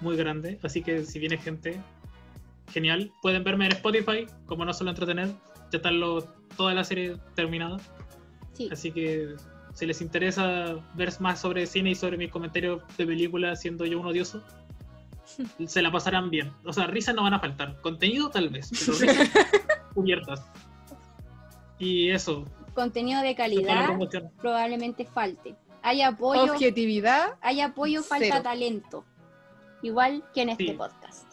muy grande, así que si viene gente, genial. Pueden verme en Spotify, como no solo entretener, ya está lo, toda la serie terminada. Sí. Así que si les interesa ver más sobre cine y sobre mis comentarios de películas siendo yo un odioso, se la pasarán bien. O sea, risas no van a faltar. Contenido tal vez, pero risas cubiertas. Y eso, Contenido de calidad probablemente falte. Hay apoyo, Objetividad. hay apoyo, falta Cero. talento. Igual que en este Sí. podcast.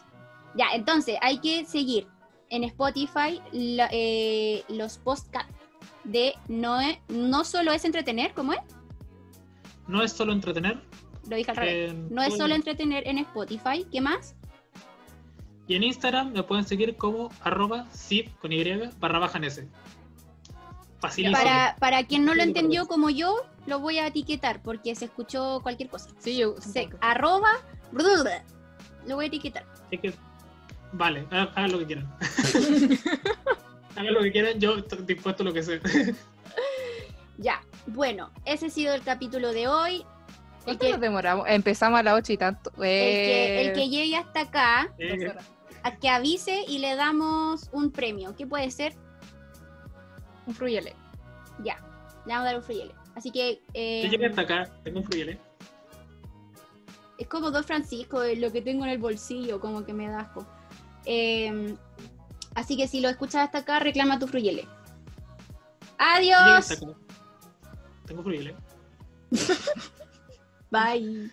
Ya, entonces hay que seguir en Spotify la- eh, los podcasts de no, no solo es entretener, ¿cómo es? No es solo entretener. Lo dije al revés. No es solo entretener en Spotify, ¿qué más? Y en Instagram me pueden seguir como arroba zip con y barra baja en ese. Facilísimo. Para, para quien no lo entendió como yo, lo voy a etiquetar porque se escuchó cualquier cosa. Sí, yo. Se- arroba, lo voy a etiquetar. Es que- vale, ha- hagan lo que quieran. hagan lo que quieran, yo estoy dispuesto a lo que sea. Ya, bueno, ese ha sido el capítulo de hoy. El ¿Cuánto que, nos demoramos? Empezamos a las 8 y tanto. el que, el que llegue hasta acá, Eh, a que avise y le damos un premio. ¿Qué puede ser? Un fruyele. Ya, le vamos a dar un friele. Así que eh, yo llegué hasta acá, tengo un friele. es como dos Francisco, eh, lo que tengo en el bolsillo, como que me da asco. Eh, así que si lo escuchas hasta acá, reclama tu fruyele. Adiós. Tengo friele. Bye.